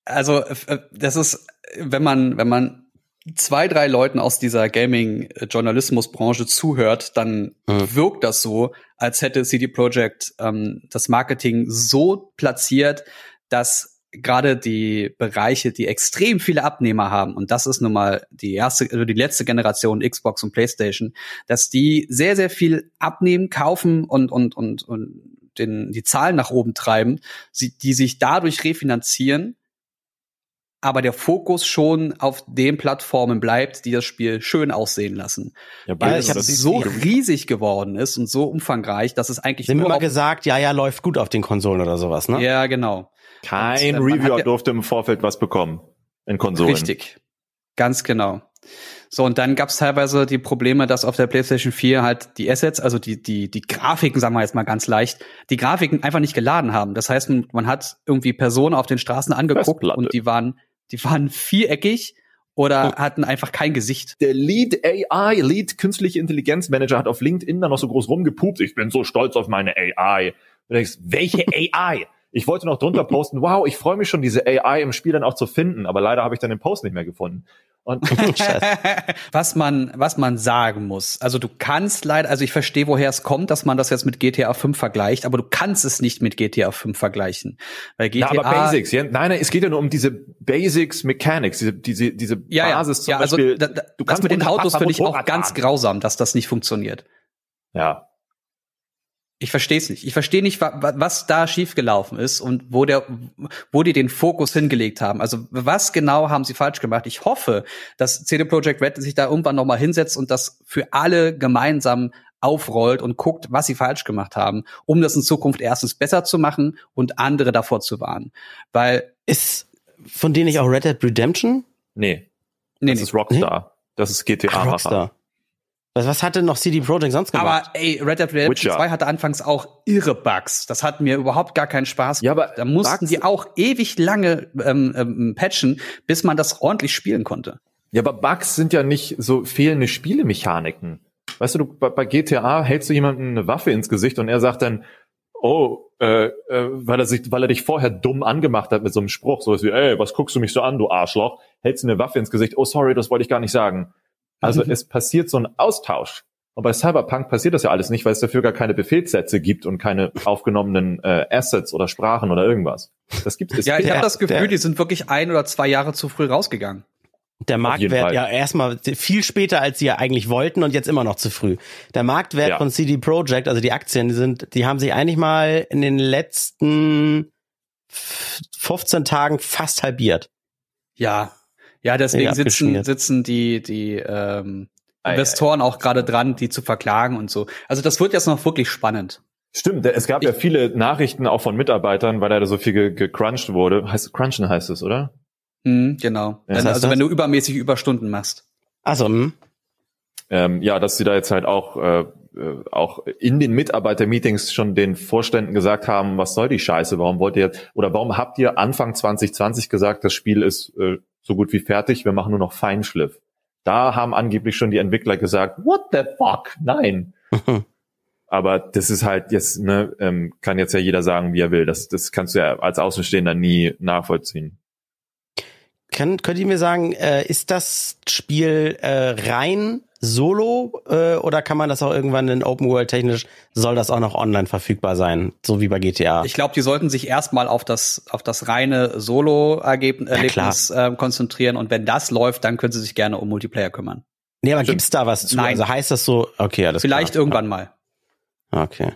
Also äh, das ist, wenn man, wenn man zwei, drei Leuten aus dieser Gaming-Journalismus-Branche zuhört, dann Mhm. wirkt das so, als hätte CD Projekt ähm, das Marketing so platziert, dass gerade die Bereiche, die extrem viele Abnehmer haben, und das ist nun mal die erste, also die letzte Generation Xbox und PlayStation, dass die sehr, sehr viel abnehmen, kaufen und, und, und, und den, die Zahlen nach oben treiben, die sich dadurch refinanzieren, aber der Fokus schon auf den Plattformen bleibt, die das Spiel schön aussehen lassen. Ja, Weil ich es hab so riesig geworden ist und so umfangreich, dass es eigentlich Sind nur immer gesagt, ja, ja, läuft gut auf den Konsolen oder sowas, ne? Ja, genau. Kein Und, äh, Reviewer ja- durfte im Vorfeld was bekommen. In Konsolen. Richtig. Ganz genau. So, und dann gab es teilweise die Probleme, dass auf der PlayStation 4 halt die Assets, also die, die, die Grafiken, sagen wir jetzt mal ganz leicht, die Grafiken einfach nicht geladen haben. Das heißt, man, hat irgendwie Personen auf den Straßen angeguckt und die waren, die waren viereckig oder hatten einfach kein Gesicht. Der Lead AI, Lead Künstliche Intelligenz Manager hat auf LinkedIn dann noch so groß rumgepupt. Ich bin so stolz auf meine AI. Du denkst, welche AI? Ich wollte noch drunter posten, wow, ich freue mich schon, diese AI im Spiel dann auch zu finden, aber leider habe ich dann den Post nicht mehr gefunden. Und was man, was man sagen muss. Also du kannst leider, also ich verstehe, woher es kommt, dass man das jetzt mit GTA 5 vergleicht, aber du kannst es nicht mit GTA 5 vergleichen. Weil Na, GTA, aber Basics, ja? Nein, nein, es geht ja nur um diese Basics Mechanics, diese, diese, diese ja, ja, Basis zum ja, also Beispiel. da, da, du das kannst mit den Autos finde ich auch ganz grausam, dass das nicht funktioniert. Ja. Ich verstehe es nicht. Ich verstehe nicht, wa wa- was da schiefgelaufen ist und wo der, wo die den Fokus hingelegt haben. Also was genau haben sie falsch gemacht? Ich hoffe, dass CD Projekt Red sich da irgendwann noch mal hinsetzt und das für alle gemeinsam aufrollt und guckt, was sie falsch gemacht haben, um das in Zukunft erstens besser zu machen und andere davor zu warnen. Weil Ist von denen nicht auch Red Dead Redemption? Nee, nee, das nee. ist Rockstar. Das ist GTA. Ach, Rockstar. Was, was hat denn noch CD Projekt sonst gemacht? Aber ey, Red Dead Redemption Witcher. 2 hatte anfangs auch irre Bugs. Das hat mir überhaupt gar keinen Spaß Ja, gemacht. aber Da mussten Bugs- die auch ewig lange ähm, ähm, patchen, bis man das ordentlich spielen konnte. Ja, aber Bugs sind ja nicht so fehlende Spielemechaniken. Weißt du, du bei, bei GTA hältst du jemandem eine Waffe ins Gesicht und er sagt dann, oh, äh, äh, weil er sich, weil er dich vorher dumm angemacht hat mit so einem Spruch, so wie, ey, was guckst du mich so an, du Arschloch? Hältst du eine Waffe ins Gesicht, oh sorry, das wollte ich gar nicht sagen. Also es passiert so ein Austausch. Und bei Cyberpunk passiert das ja alles nicht, weil es dafür gar keine Befehlssätze gibt und keine aufgenommenen äh, Assets oder Sprachen oder irgendwas. Das gibt es. Ja, ich habe das Gefühl, der- die sind wirklich ein oder zwei Jahre zu früh rausgegangen. Der Marktwert ja erstmal viel später, als sie ja eigentlich wollten und jetzt immer noch zu früh. Der Marktwert Ja. von CD Projekt, also die Aktien, die sind, die haben sich eigentlich mal in den letzten 15 Tagen fast halbiert. Ja. Ja, deswegen sitzen, sitzen die, die ähm, Ei, Investoren auch gerade dran, die zu verklagen und so. Also das wird jetzt noch wirklich spannend. Stimmt, es gab ja viele Nachrichten auch von Mitarbeitern, weil da so viel ge gecrunched wurde. Heißt crunchen heißt es, oder? Mhm, genau. Ja, Wenn, was heißt also das? wenn du übermäßig Überstunden machst. Also, hm. Ähm, ja, dass sie da jetzt halt auch äh, äh, auch in den Mitarbeiter-Meetings schon den Vorständen gesagt haben, was soll die Scheiße? Warum wollt ihr jetzt oder warum habt ihr Anfang 2020 gesagt, das Spiel ist äh, so gut wie fertig, wir machen nur noch Feinschliff? Da haben angeblich schon die Entwickler gesagt, what the fuck? Nein. Aber das ist halt jetzt, ne, ähm, kann jetzt ja jeder sagen, wie er will. Das, das kannst du ja als Außenstehender nie nachvollziehen. Kann, könnt ihr mir sagen, äh, ist das Spiel äh, rein solo äh, oder kann man das auch irgendwann in Open World technisch, soll das auch noch online verfügbar sein, so wie bei GTA? Ich glaube, die sollten sich erstmal auf das, auf das reine Solo-Erlebnis äh, konzentrieren und wenn das läuft, dann können sie sich gerne um Multiplayer kümmern. nee, aber Stimmt. gibt's da was zu? Nein. Also heißt das so, okay, alles Vielleicht klar. irgendwann mal. Okay.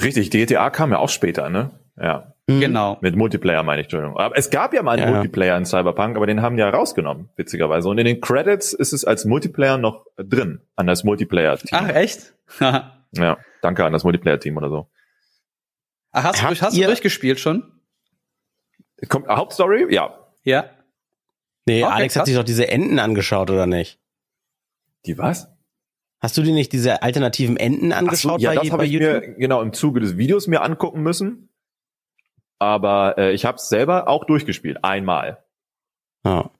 Richtig, GTA kam ja auch später, ne? Ja. Mhm. Genau. Mit Multiplayer meine ich, Entschuldigung. Aber es gab ja mal einen Ja. Multiplayer in Cyberpunk, aber den haben die ja rausgenommen, witzigerweise. Und in den Credits ist es als Multiplayer noch drin, an das Multiplayer-Team. Ach, echt? Ach, Ja, danke an das Multiplayer-Team oder so. hast du, hast du durchgespielt schon? Kommt Hauptstory? Ja. Ja. Nee, Okay, Alex krass. hat sich doch diese Enden angeschaut, oder nicht? Die was? Hast du dir nicht diese alternativen Enden Ach so, angeschaut ja, bei, das bei habe ich YouTube? mir genau im Zuge des Videos mir angucken müssen. Aber äh, ich habe es selber auch durchgespielt, einmal. Ja.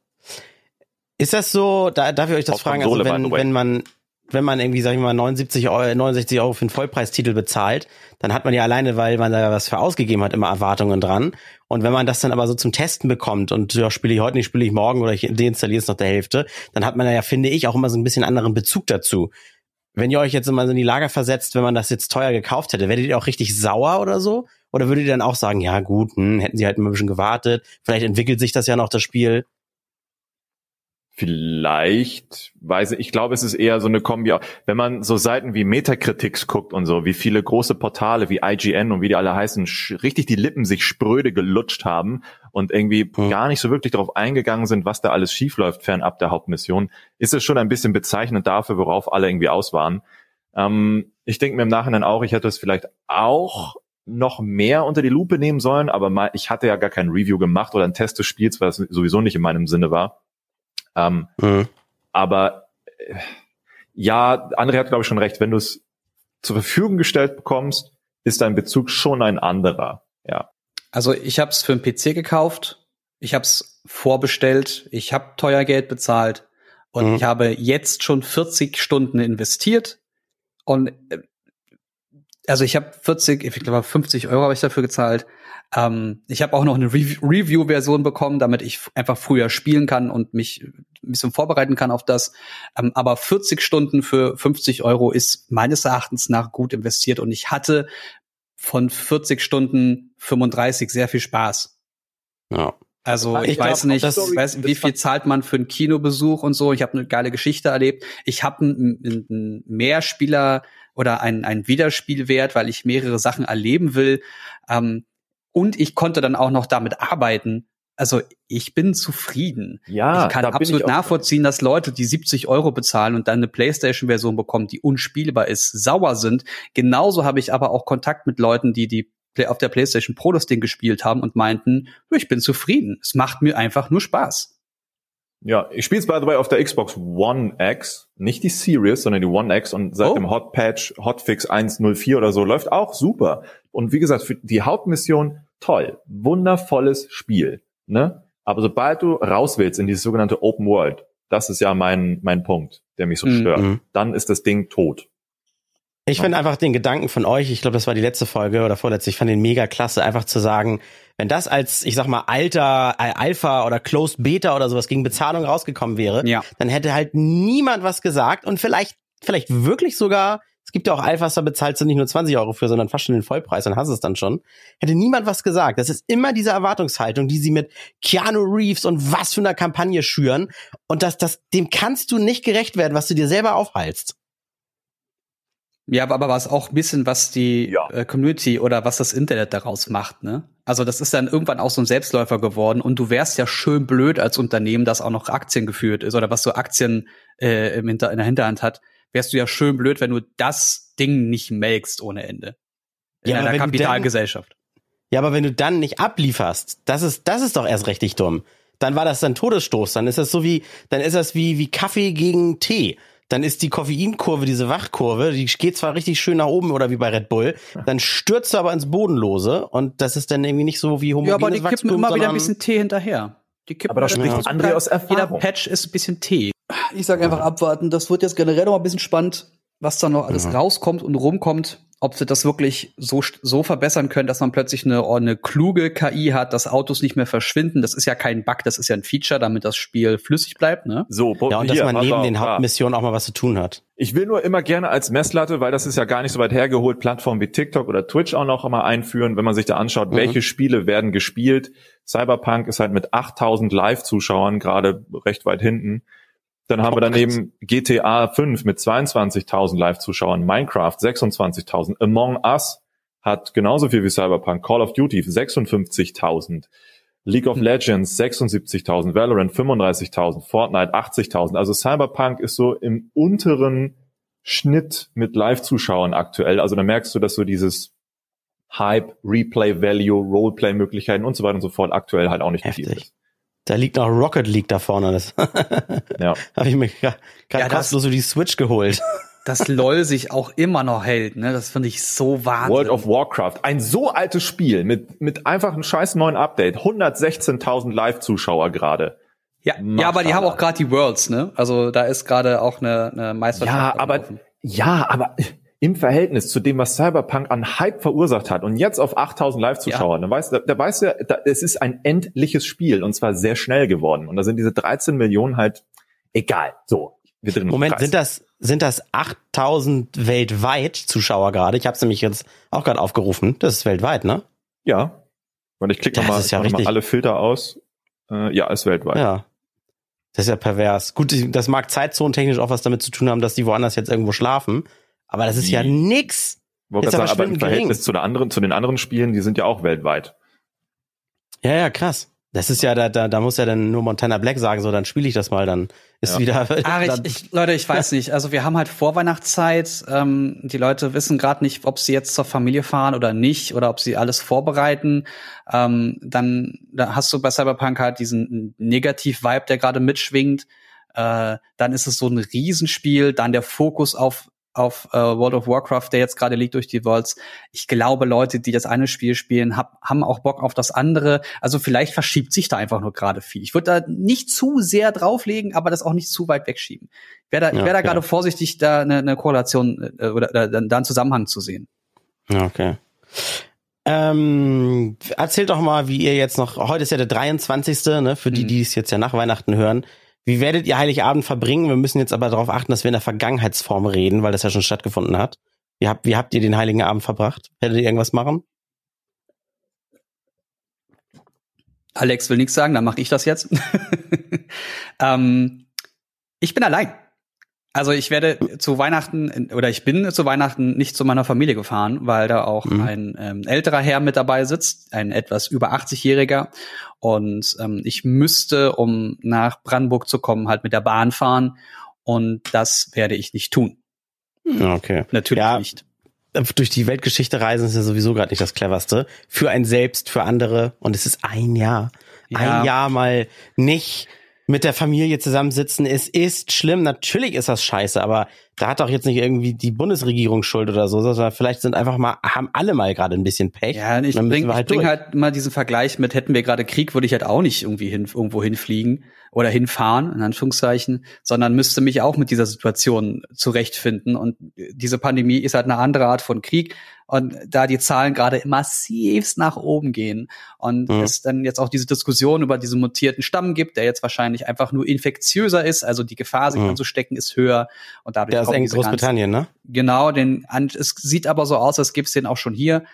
Ist das so, da, darf ich euch das Auf fragen, Konsole, also wenn, wenn man, wenn man irgendwie, sag ich mal, 79 Euro, 69 Euro für einen Vollpreistitel bezahlt, dann hat man ja alleine, weil man da was für ausgegeben hat, immer Erwartungen dran. Und wenn man das dann aber so zum Testen bekommt und ja, spiele ich heute nicht, spiele ich morgen oder ich deinstalliere es noch der Hälfte, dann hat man ja, finde ich, auch immer so ein bisschen anderen Bezug dazu. Wenn ihr euch jetzt immer so in die Lager versetzt, wenn man das jetzt teuer gekauft hätte, werdet ihr auch richtig sauer oder so? Oder würdet ihr dann auch sagen, ja gut, hm, hätten sie halt mal ein bisschen gewartet, vielleicht entwickelt sich das ja noch das Spiel. Vielleicht, weiß ich, ich glaube, es ist eher so eine Kombi. Wenn man so Seiten wie Metacritics guckt und so, wie viele große Portale wie IGN und wie die alle heißen, richtig die Lippen sich spröde gelutscht haben und irgendwie Hm. gar nicht so wirklich darauf eingegangen sind, was da alles schiefläuft fernab der Hauptmission, ist es schon ein bisschen bezeichnend dafür, worauf alle irgendwie aus waren. Ähm, ich denke mir im Nachhinein auch, ich hätte es vielleicht auch noch mehr unter die Lupe nehmen sollen, aber mal, ich hatte ja gar kein Review gemacht oder ein Test des Spiels, weil es sowieso nicht in meinem Sinne war. Ähm, Mhm. aber äh, ja, André hat, glaube ich, schon recht. Wenn du es zur Verfügung gestellt bekommst, ist dein Bezug schon ein anderer. Ja. Also ich habe es für einen PC gekauft, ich habe es vorbestellt, ich habe teuer Geld bezahlt und Mhm. ich habe jetzt schon 40 Stunden investiert und äh, also ich habe 40, ich glaube 50 Euro habe ich dafür gezahlt. Ähm, ich habe auch noch eine Rev- Review-Version bekommen, damit ich einfach früher spielen kann und mich ein bisschen vorbereiten kann auf das. Ähm, aber 40 Stunden für 50 Euro ist meines Erachtens nach gut investiert und ich hatte von 40 Stunden 35 sehr viel Spaß. Ja. Also ich, Ich glaub, weiß nicht, das- ich weiß, wie viel zahlt man für einen Kinobesuch und so. Ich habe eine geile Geschichte erlebt. Ich habe einen, einen Mehrspieler oder einen, einen Wiederspielwert, weil ich mehrere Sachen erleben will. Ähm, und ich konnte dann auch noch damit arbeiten. Also ich bin zufrieden. Ja, ich kann absolut ich nachvollziehen, dass Leute, die 70 Euro bezahlen und dann eine PlayStation-Version bekommen, die unspielbar ist, sauer sind. Genauso habe ich aber auch Kontakt mit Leuten, die die Play- auf der PlayStation Pro das Ding gespielt haben und meinten, "Du, ich bin zufrieden. Es macht mir einfach nur Spaß. Ja, ich spiele es by the way auf der Xbox One X, nicht die Series, sondern die One X und seit Oh. dem Hot Patch Hotfix 104 oder so läuft auch super. Und wie gesagt, für die Hauptmission toll, wundervolles Spiel, ne? Aber sobald du raus willst in dieses sogenannte Open World, das ist ja mein mein Punkt, der mich so Mhm. stört, Mhm. dann ist das Ding tot. Ich finde einfach den Gedanken von euch, ich glaube, das war die letzte Folge oder vorletzte, ich fand den mega klasse, einfach zu sagen, wenn das als, ich sag mal, alter äh, Alpha oder Closed Beta oder sowas gegen Bezahlung rausgekommen wäre, Ja. dann hätte halt niemand was gesagt und vielleicht, vielleicht wirklich sogar, es gibt ja auch Alphas, da bezahlst du nicht nur 20 Euro für, sondern fast schon den Vollpreis, dann hast du es dann schon. Hätte niemand was gesagt. Das ist immer diese Erwartungshaltung, die sie mit Keanu Reeves und was für einer Kampagne schüren. Und das, das, dem kannst du nicht gerecht werden, was du dir selber aufhalst. Ja, aber, aber was auch ein bisschen, was die Ja. äh, Community oder was das Internet daraus macht, ne? Also das ist dann irgendwann auch so ein Selbstläufer geworden und du wärst ja schön blöd als Unternehmen, das auch noch Aktien geführt ist oder was so Aktien äh, im Hinter in der Hinterhand hat, wärst du ja schön blöd, wenn du das Ding nicht melkst ohne Ende. In Ja, einer Kapitalgesellschaft. Ja, aber wenn du dann nicht ablieferst, das ist, das ist doch erst richtig dumm. Dann war das dann Todesstoß. Dann ist das so wie, dann ist das wie, wie Kaffee gegen Tee. Dann ist die Koffeinkurve, diese Wachkurve, die geht zwar richtig schön nach oben oder wie bei Red Bull, dann stürzt du aber ins Bodenlose und das ist dann irgendwie nicht so wie homogenes Ja, aber die kippen Wachstum, immer wieder ein bisschen Tee hinterher. Die kippen Aber da spricht Ja. André aus Jeder Erfahrung. Patch ist ein bisschen Tee. Ich sage einfach abwarten. Das wird jetzt generell noch mal ein bisschen spannend, was da noch alles Ja. rauskommt und rumkommt. Ob sie das wirklich so, so verbessern können, dass man plötzlich eine, eine kluge KI hat, dass Autos nicht mehr verschwinden. Das ist ja kein Bug, das ist ja ein Feature, damit das Spiel flüssig bleibt. Ne? So, Ja, und dass hier, man pass neben auf, den ah. Hauptmissionen auch mal was zu tun hat. Ich will nur immer gerne als Messlatte, weil das ist ja gar nicht so weit hergeholt, Plattformen wie TikTok oder Twitch auch noch mal einführen, wenn man sich da anschaut, Mhm. welche Spiele werden gespielt. Cyberpunk ist halt mit 8000 Live-Zuschauern gerade recht weit hinten. Dann haben wir daneben GTA 5 mit 22.000 Live-Zuschauern, Minecraft 26.000, Among Us hat genauso viel wie Cyberpunk, Call of Duty 56.000, League of Legends 76.000, Valorant 35.000, Fortnite 80.000. Also Cyberpunk ist so im unteren Schnitt mit Live-Zuschauern aktuell. Also da merkst du, dass so dieses Hype, Replay Value, Roleplay Möglichkeiten und so weiter und so fort aktuell halt auch nicht Heftig. ist. Da liegt noch Rocket League da vorne. Das Ja. habe ich mir gerade Ja, das- kostenlos so die Switch geholt. Dass LOL sich auch immer noch hält. Ne? Das finde ich so wahnsinnig. World of Warcraft, ein so altes Spiel mit, mit einfach einem scheiß neuen Update, 116.000 Live-Zuschauer gerade. Ja, ja, aber die haben auch gerade die Worlds, ne? Also da ist gerade auch eine, eine Meisterschaft. Ja, aber offen. ja, aber im Verhältnis zu dem, was Cyberpunk an Hype verursacht hat und jetzt auf 8000 Live-Zuschauer, dann weißt, da, da weißt du, ja, da, es ist ein endliches Spiel und zwar sehr schnell geworden. Und da sind diese 13 Millionen halt egal. So, wir uns Moment, sind das sind das 8000 weltweit Zuschauer gerade? Ich habe es nämlich jetzt auch gerade aufgerufen. Das ist weltweit, ne? Ja. Und ich klicke nochmal ja noch mal alle Filter aus. Äh, ja, ist weltweit. Ja. Das ist ja pervers. Gut, das mag zeitzonentechnisch auch was damit zu tun haben, dass die woanders jetzt irgendwo schlafen. Aber das ist ja Wie? nix. Wollte Ist gerade aber sagen, aber im gering. Verhältnis zu, der anderen, zu den anderen Spielen, die sind ja auch weltweit. Ja, ja, krass. Das ist ja, da, da, da muss ja dann nur Montana Black sagen, so, dann spiele ich das mal, dann ist Ja. wieder. Ah, ich, dann, ich, Leute, ich weiß nicht. Also wir haben halt Vorweihnachtszeit. Ähm, die Leute wissen gerade nicht, ob sie jetzt zur Familie fahren oder nicht oder ob sie alles vorbereiten. Ähm, dann da hast du bei Cyberpunk halt diesen Negativ-Vibe, der gerade mitschwingt. Äh, dann ist es so ein Riesenspiel. Dann der Fokus auf auf äh, World of Warcraft, der jetzt gerade liegt durch die Worlds. Ich glaube, Leute, die das eine Spiel spielen, hab, haben auch Bock auf das andere. Also vielleicht verschiebt sich da einfach nur gerade viel. Ich würde da nicht zu sehr drauflegen, aber das auch nicht zu weit wegschieben. Ich wäre da, Ja, wär da okay. gerade vorsichtig, da eine, eine Korrelation äh, oder da, da einen Zusammenhang zu sehen. Okay. Ähm, erzählt doch mal, wie ihr jetzt noch, heute ist ja der 23. Ne, für die, Mhm. die es jetzt ja nach Weihnachten hören. Wie werdet ihr Heiligabend verbringen? Wir müssen jetzt aber darauf achten, dass wir in der Vergangenheitsform reden, weil das ja schon stattgefunden hat. Wie habt, wie habt ihr den Heiligen Abend verbracht? Werdet ihr irgendwas machen? Alex will nichts sagen, dann mache ich das jetzt. ähm, ich bin allein. Also ich werde zu Weihnachten oder ich bin zu Weihnachten nicht zu meiner Familie gefahren, weil da auch Mhm. ein ähm, älterer Herr mit dabei sitzt, ein etwas über 80-Jähriger. Und ähm, ich müsste, um nach Brandenburg zu kommen, halt mit der Bahn fahren. Und das werde ich nicht tun. Ja, Okay. Natürlich Ja, nicht. Durch die Weltgeschichte reisen ist ja sowieso gerade nicht das cleverste. Für ein selbst, für andere. Und es ist ein Jahr. Ja. Ein Jahr mal nicht mit der Familie zusammensitzen. Es ist schlimm. Natürlich ist das scheiße, aber da hat doch jetzt nicht irgendwie die Bundesregierung Schuld oder so, sondern vielleicht sind einfach mal, haben alle mal gerade ein bisschen Pech. Ja, ich Dann müssen bring, wir ich halt bring halt mal diesen Vergleich mit, hätten wir gerade Krieg, würde ich halt auch nicht irgendwie hin, irgendwo hinfliegen oder hinfahren, in Anführungszeichen, sondern müsste mich auch mit dieser Situation zurechtfinden. Und diese Pandemie ist halt eine andere Art von Krieg. Und da die Zahlen gerade massivst nach oben gehen und Mhm. es dann jetzt auch diese Diskussion über diesen mutierten Stamm gibt, der jetzt wahrscheinlich einfach nur infektiöser ist, also die Gefahr, sich Mhm. anzustecken, ist höher. Und dadurch Ganzen- Großbritannien, ne? Genau, den, es sieht aber so aus, als gibt's den auch schon hier.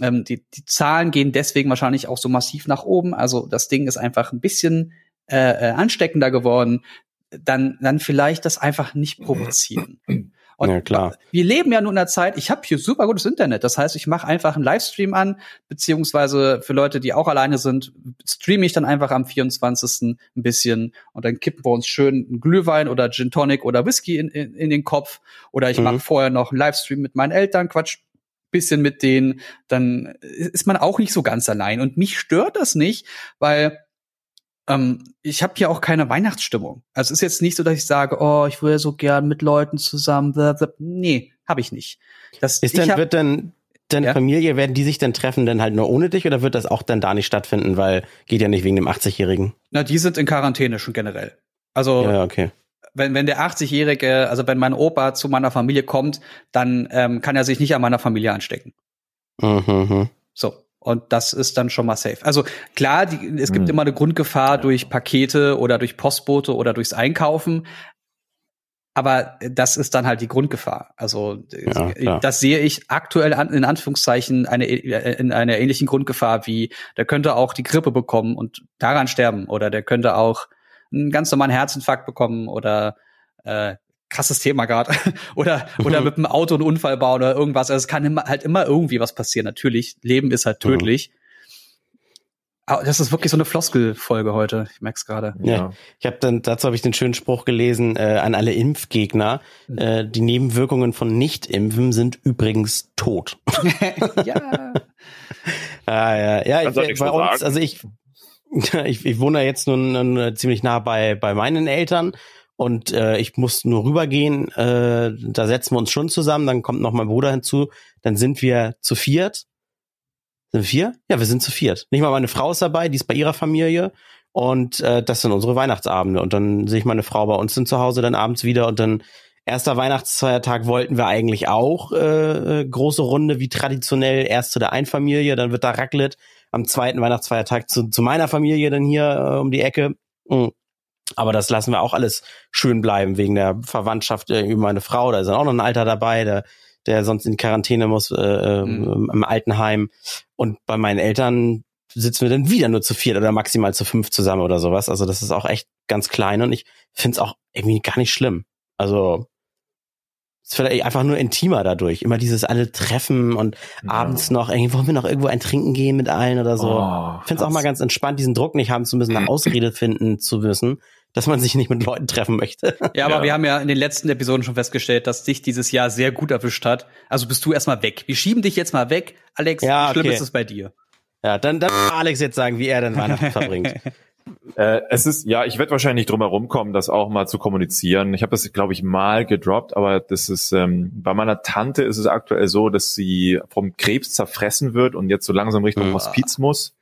Ähm, die, die Zahlen gehen deswegen wahrscheinlich auch so massiv nach oben. Also das Ding ist einfach ein bisschen äh, äh, ansteckender geworden. Dann, dann vielleicht das einfach nicht provozieren. Und Ja, klar. wir leben ja nur in einer Zeit, ich habe hier super gutes Internet. Das heißt, ich mache einfach einen Livestream an, beziehungsweise für Leute, die auch alleine sind, streame ich dann einfach am 24. ein bisschen und dann kippen wir uns schön einen Glühwein oder Gin Tonic oder Whisky in, in, in den Kopf. Oder ich Mhm. mache vorher noch einen Livestream mit meinen Eltern, quatsch bisschen mit denen, dann ist man auch nicht so ganz allein. Und mich stört das nicht, weil ähm, ich habe hier auch keine Weihnachtsstimmung. Also es ist jetzt nicht so, dass ich sage, oh, ich würde so gern mit Leuten zusammen. Nee, habe ich nicht. Das, Ist ich denn, hab, wird denn deine Ja? Familie, werden die sich denn treffen, denn halt nur ohne dich oder wird das auch dann da nicht stattfinden, weil geht ja nicht wegen dem 80-Jährigen? na, die sind in Quarantäne schon generell. Also Ja, ja, okay. wenn, wenn der 80-Jährige, also wenn mein Opa zu meiner Familie kommt, dann ähm, kann er sich nicht an meiner Familie anstecken. Mhm, mhm. So. Und das ist dann schon mal safe. Also klar, die, es gibt Hm. immer eine Grundgefahr durch Pakete oder durch Postbote oder durchs Einkaufen. Aber das ist dann halt die Grundgefahr. Also Ja, klar. das sehe ich aktuell an, in Anführungszeichen eine, in einer ähnlichen Grundgefahr wie, der könnte auch die Grippe bekommen und daran sterben oder der könnte auch einen ganz normalen Herzinfarkt bekommen oder äh, krasses Thema gerade oder oder mit dem Auto einen Unfall bauen oder irgendwas. Also es kann immer, halt immer irgendwie was passieren. Natürlich, Leben ist halt Mhm. tödlich. Aber das ist wirklich so eine Floskelfolge heute. Ich merk's gerade. Ja. Ich habe dann dazu habe ich den schönen Spruch gelesen äh, an alle Impfgegner: äh, Die Nebenwirkungen von Nicht-Impfen sind übrigens tot. ja. Ah, ja, ja, ich, bei uns, also ich, ich, ich wohne jetzt nun, nun äh, ziemlich nah bei, bei meinen Eltern und äh, ich muss nur rübergehen, äh, da setzen wir uns schon zusammen, dann kommt noch mein Bruder hinzu, dann sind wir zu viert. Sind wir? Ja, wir sind zu viert. Nicht mal meine Frau ist dabei, die ist bei ihrer Familie Und äh, das sind unsere Weihnachtsabende. Und dann sehe ich meine Frau bei uns dann zu Hause dann abends wieder und dann erster Weihnachtsfeiertag wollten wir eigentlich auch äh, äh, große Runde wie traditionell erst zu der Einfamilie, dann wird da Raclette am zweiten Weihnachtsfeiertag zu, zu meiner Familie dann hier äh, um die Ecke. Mhm. Aber das lassen wir auch alles schön bleiben wegen der Verwandtschaft äh, über meine Frau. Da ist dann auch noch ein Alter dabei, der, der sonst in Quarantäne muss äh, mhm. im Altenheim. Und bei meinen Eltern sitzen wir dann wieder nur zu viert oder maximal zu fünf zusammen oder sowas. Also das ist auch echt ganz klein und ich finde es auch irgendwie gar nicht schlimm. Also es wird einfach nur intimer dadurch. Immer dieses alle Treffen und ja. abends noch, irgendwie wollen wir noch irgendwo ein Trinken gehen mit allen oder so. Oh, ich finde es auch mal ganz entspannt, diesen Druck nicht haben zu müssen, eine Ausrede finden zu müssen, dass man sich nicht mit Leuten treffen möchte. Ja, aber ja. wir haben ja in den letzten Episoden schon festgestellt, dass dich dieses Jahr sehr gut erwischt hat. Also bist du erstmal weg. Wir schieben dich jetzt mal weg. Alex, ja, okay. schlimm ist es bei dir. Ja, dann darf Alex jetzt sagen, wie er denn Weihnachten verbringt. Äh, es ist, ja, ich werde wahrscheinlich drum herum kommen, das auch mal zu kommunizieren. Ich habe das, glaube ich, mal gedroppt, aber das ist, ähm, bei meiner Tante ist es aktuell so, dass sie vom Krebs zerfressen wird und jetzt so langsam Richtung mhm. Hospiz muss.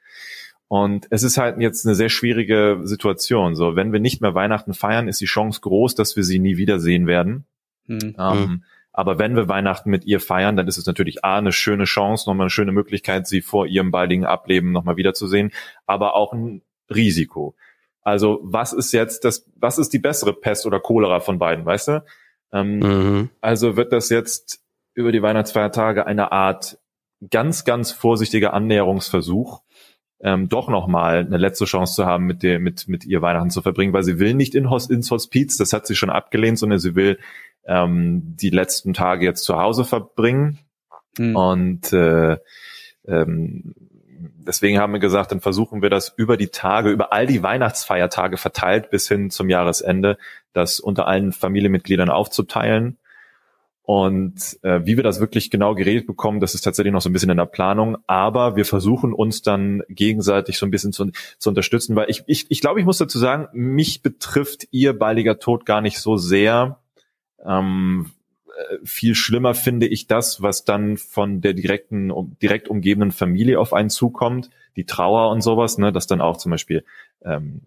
Und es ist halt jetzt eine sehr schwierige Situation. So, wenn wir nicht mehr Weihnachten feiern, ist die Chance groß, dass wir sie nie wiedersehen werden. Mhm. Ähm, aber wenn wir Weihnachten mit ihr feiern, dann ist es natürlich A, eine schöne Chance, nochmal eine schöne Möglichkeit, sie vor ihrem baldigen Ableben nochmal wiederzusehen, aber auch ein Risiko. Also was ist jetzt das, was ist die bessere Pest oder Cholera von beiden, weißt du? Ähm, mhm. Also wird das jetzt über die Weihnachtsfeiertage eine Art ganz, ganz vorsichtiger Annäherungsversuch, ähm, doch nochmal eine letzte Chance zu haben, mit, der, mit, mit ihr Weihnachten zu verbringen, weil sie will nicht in Hos ins Hospiz, das hat sie schon abgelehnt, sondern sie will ähm, die letzten Tage jetzt zu Hause verbringen. Mhm. Und äh, ähm, deswegen haben wir gesagt, dann versuchen wir das über die Tage, über all die Weihnachtsfeiertage verteilt bis hin zum Jahresende, das unter allen Familienmitgliedern aufzuteilen. Und äh, wie wir das wirklich genau geregelt bekommen, das ist tatsächlich noch so ein bisschen in der Planung. Aber wir versuchen uns dann gegenseitig so ein bisschen zu, zu unterstützen, weil ich, ich, ich glaube, ich muss dazu sagen, mich betrifft ihr baldiger Tod gar nicht so sehr. Ähm, äh, viel schlimmer finde ich das, was dann von der direkten, direkt umgebenden Familie auf einen zukommt, die Trauer und sowas, ne, dass dann auch zum Beispiel ähm,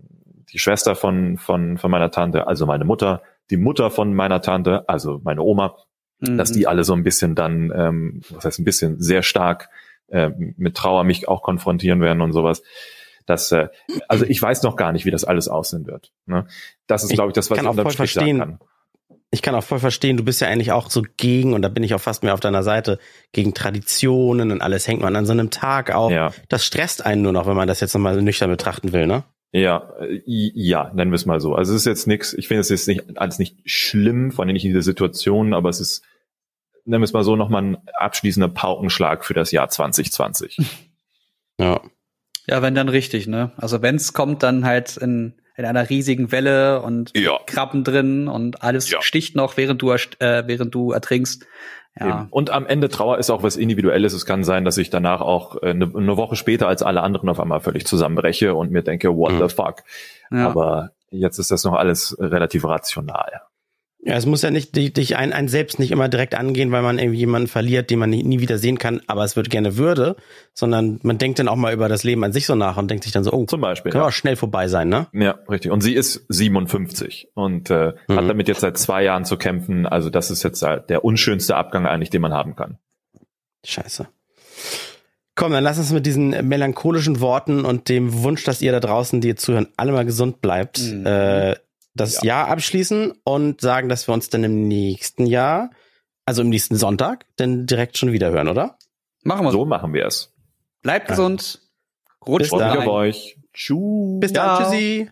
die Schwester von, von, von meiner Tante, also meine Mutter, die Mutter von meiner Tante, also meine Oma, mhm. dass die alle so ein bisschen dann, ähm, was heißt ein bisschen, sehr stark äh, mit Trauer mich auch konfrontieren werden und sowas. Das, äh, also ich weiß noch gar nicht, wie das alles aussehen wird. Ne? Das ist, glaube ich, das, was ich, unterm Strich sagen kann ich kann auch voll verstehen, du bist ja eigentlich auch so gegen, und da bin ich auch fast mehr auf deiner Seite, gegen Traditionen und alles hängt man an so einem Tag auf. Ja. Das stresst einen nur noch, wenn man das jetzt nochmal nüchtern betrachten will, ne? Ja, äh, ja, nennen wir es mal so. Also es ist jetzt nichts, ich finde es jetzt nicht alles nicht schlimm, vor allem nicht in dieser Situation, aber es ist, nennen wir es mal so, nochmal ein abschließender Paukenschlag für das Jahr 2020. Ja. Ja, wenn dann richtig, ne? Also wenn es kommt, dann halt in in einer riesigen Welle und ja. Krabben drin und alles ja. sticht noch, während du, äh, während du ertrinkst. Ja. Und am Ende Trauer ist auch was Individuelles. Es kann sein, dass ich danach auch eine, äh, eine Woche später als alle anderen auf einmal völlig zusammenbreche und mir denke, what mhm. the fuck. Ja. Aber jetzt ist das noch alles relativ rational. Ja, es muss ja nicht dich ein, ein selbst nicht immer direkt angehen, weil man irgendwie jemanden verliert, den man nie, nie wieder sehen kann, aber es wird gerne würde, sondern man denkt dann auch mal über das Leben an sich so nach und denkt sich dann so, oh, zum Beispiel, kann ja. auch schnell vorbei sein, ne? Ja, richtig. Und sie ist 57 und äh, mhm. hat damit jetzt seit zwei Jahren zu kämpfen. Also das ist jetzt der unschönste Abgang eigentlich, den man haben kann. Scheiße. Komm, dann lass uns mit diesen melancholischen Worten und dem Wunsch, dass ihr da draußen, die ihr zuhören, alle mal gesund bleibt, mhm. äh, das ja. Jahr abschließen und sagen, dass wir uns dann im nächsten Jahr, also im nächsten Sonntag, dann direkt schon wieder hören, oder? Machen wir so. So machen wir es. Bleibt gesund. Rutscht auf euch. Tschüss. Bis dann. Ja. Tschüssi.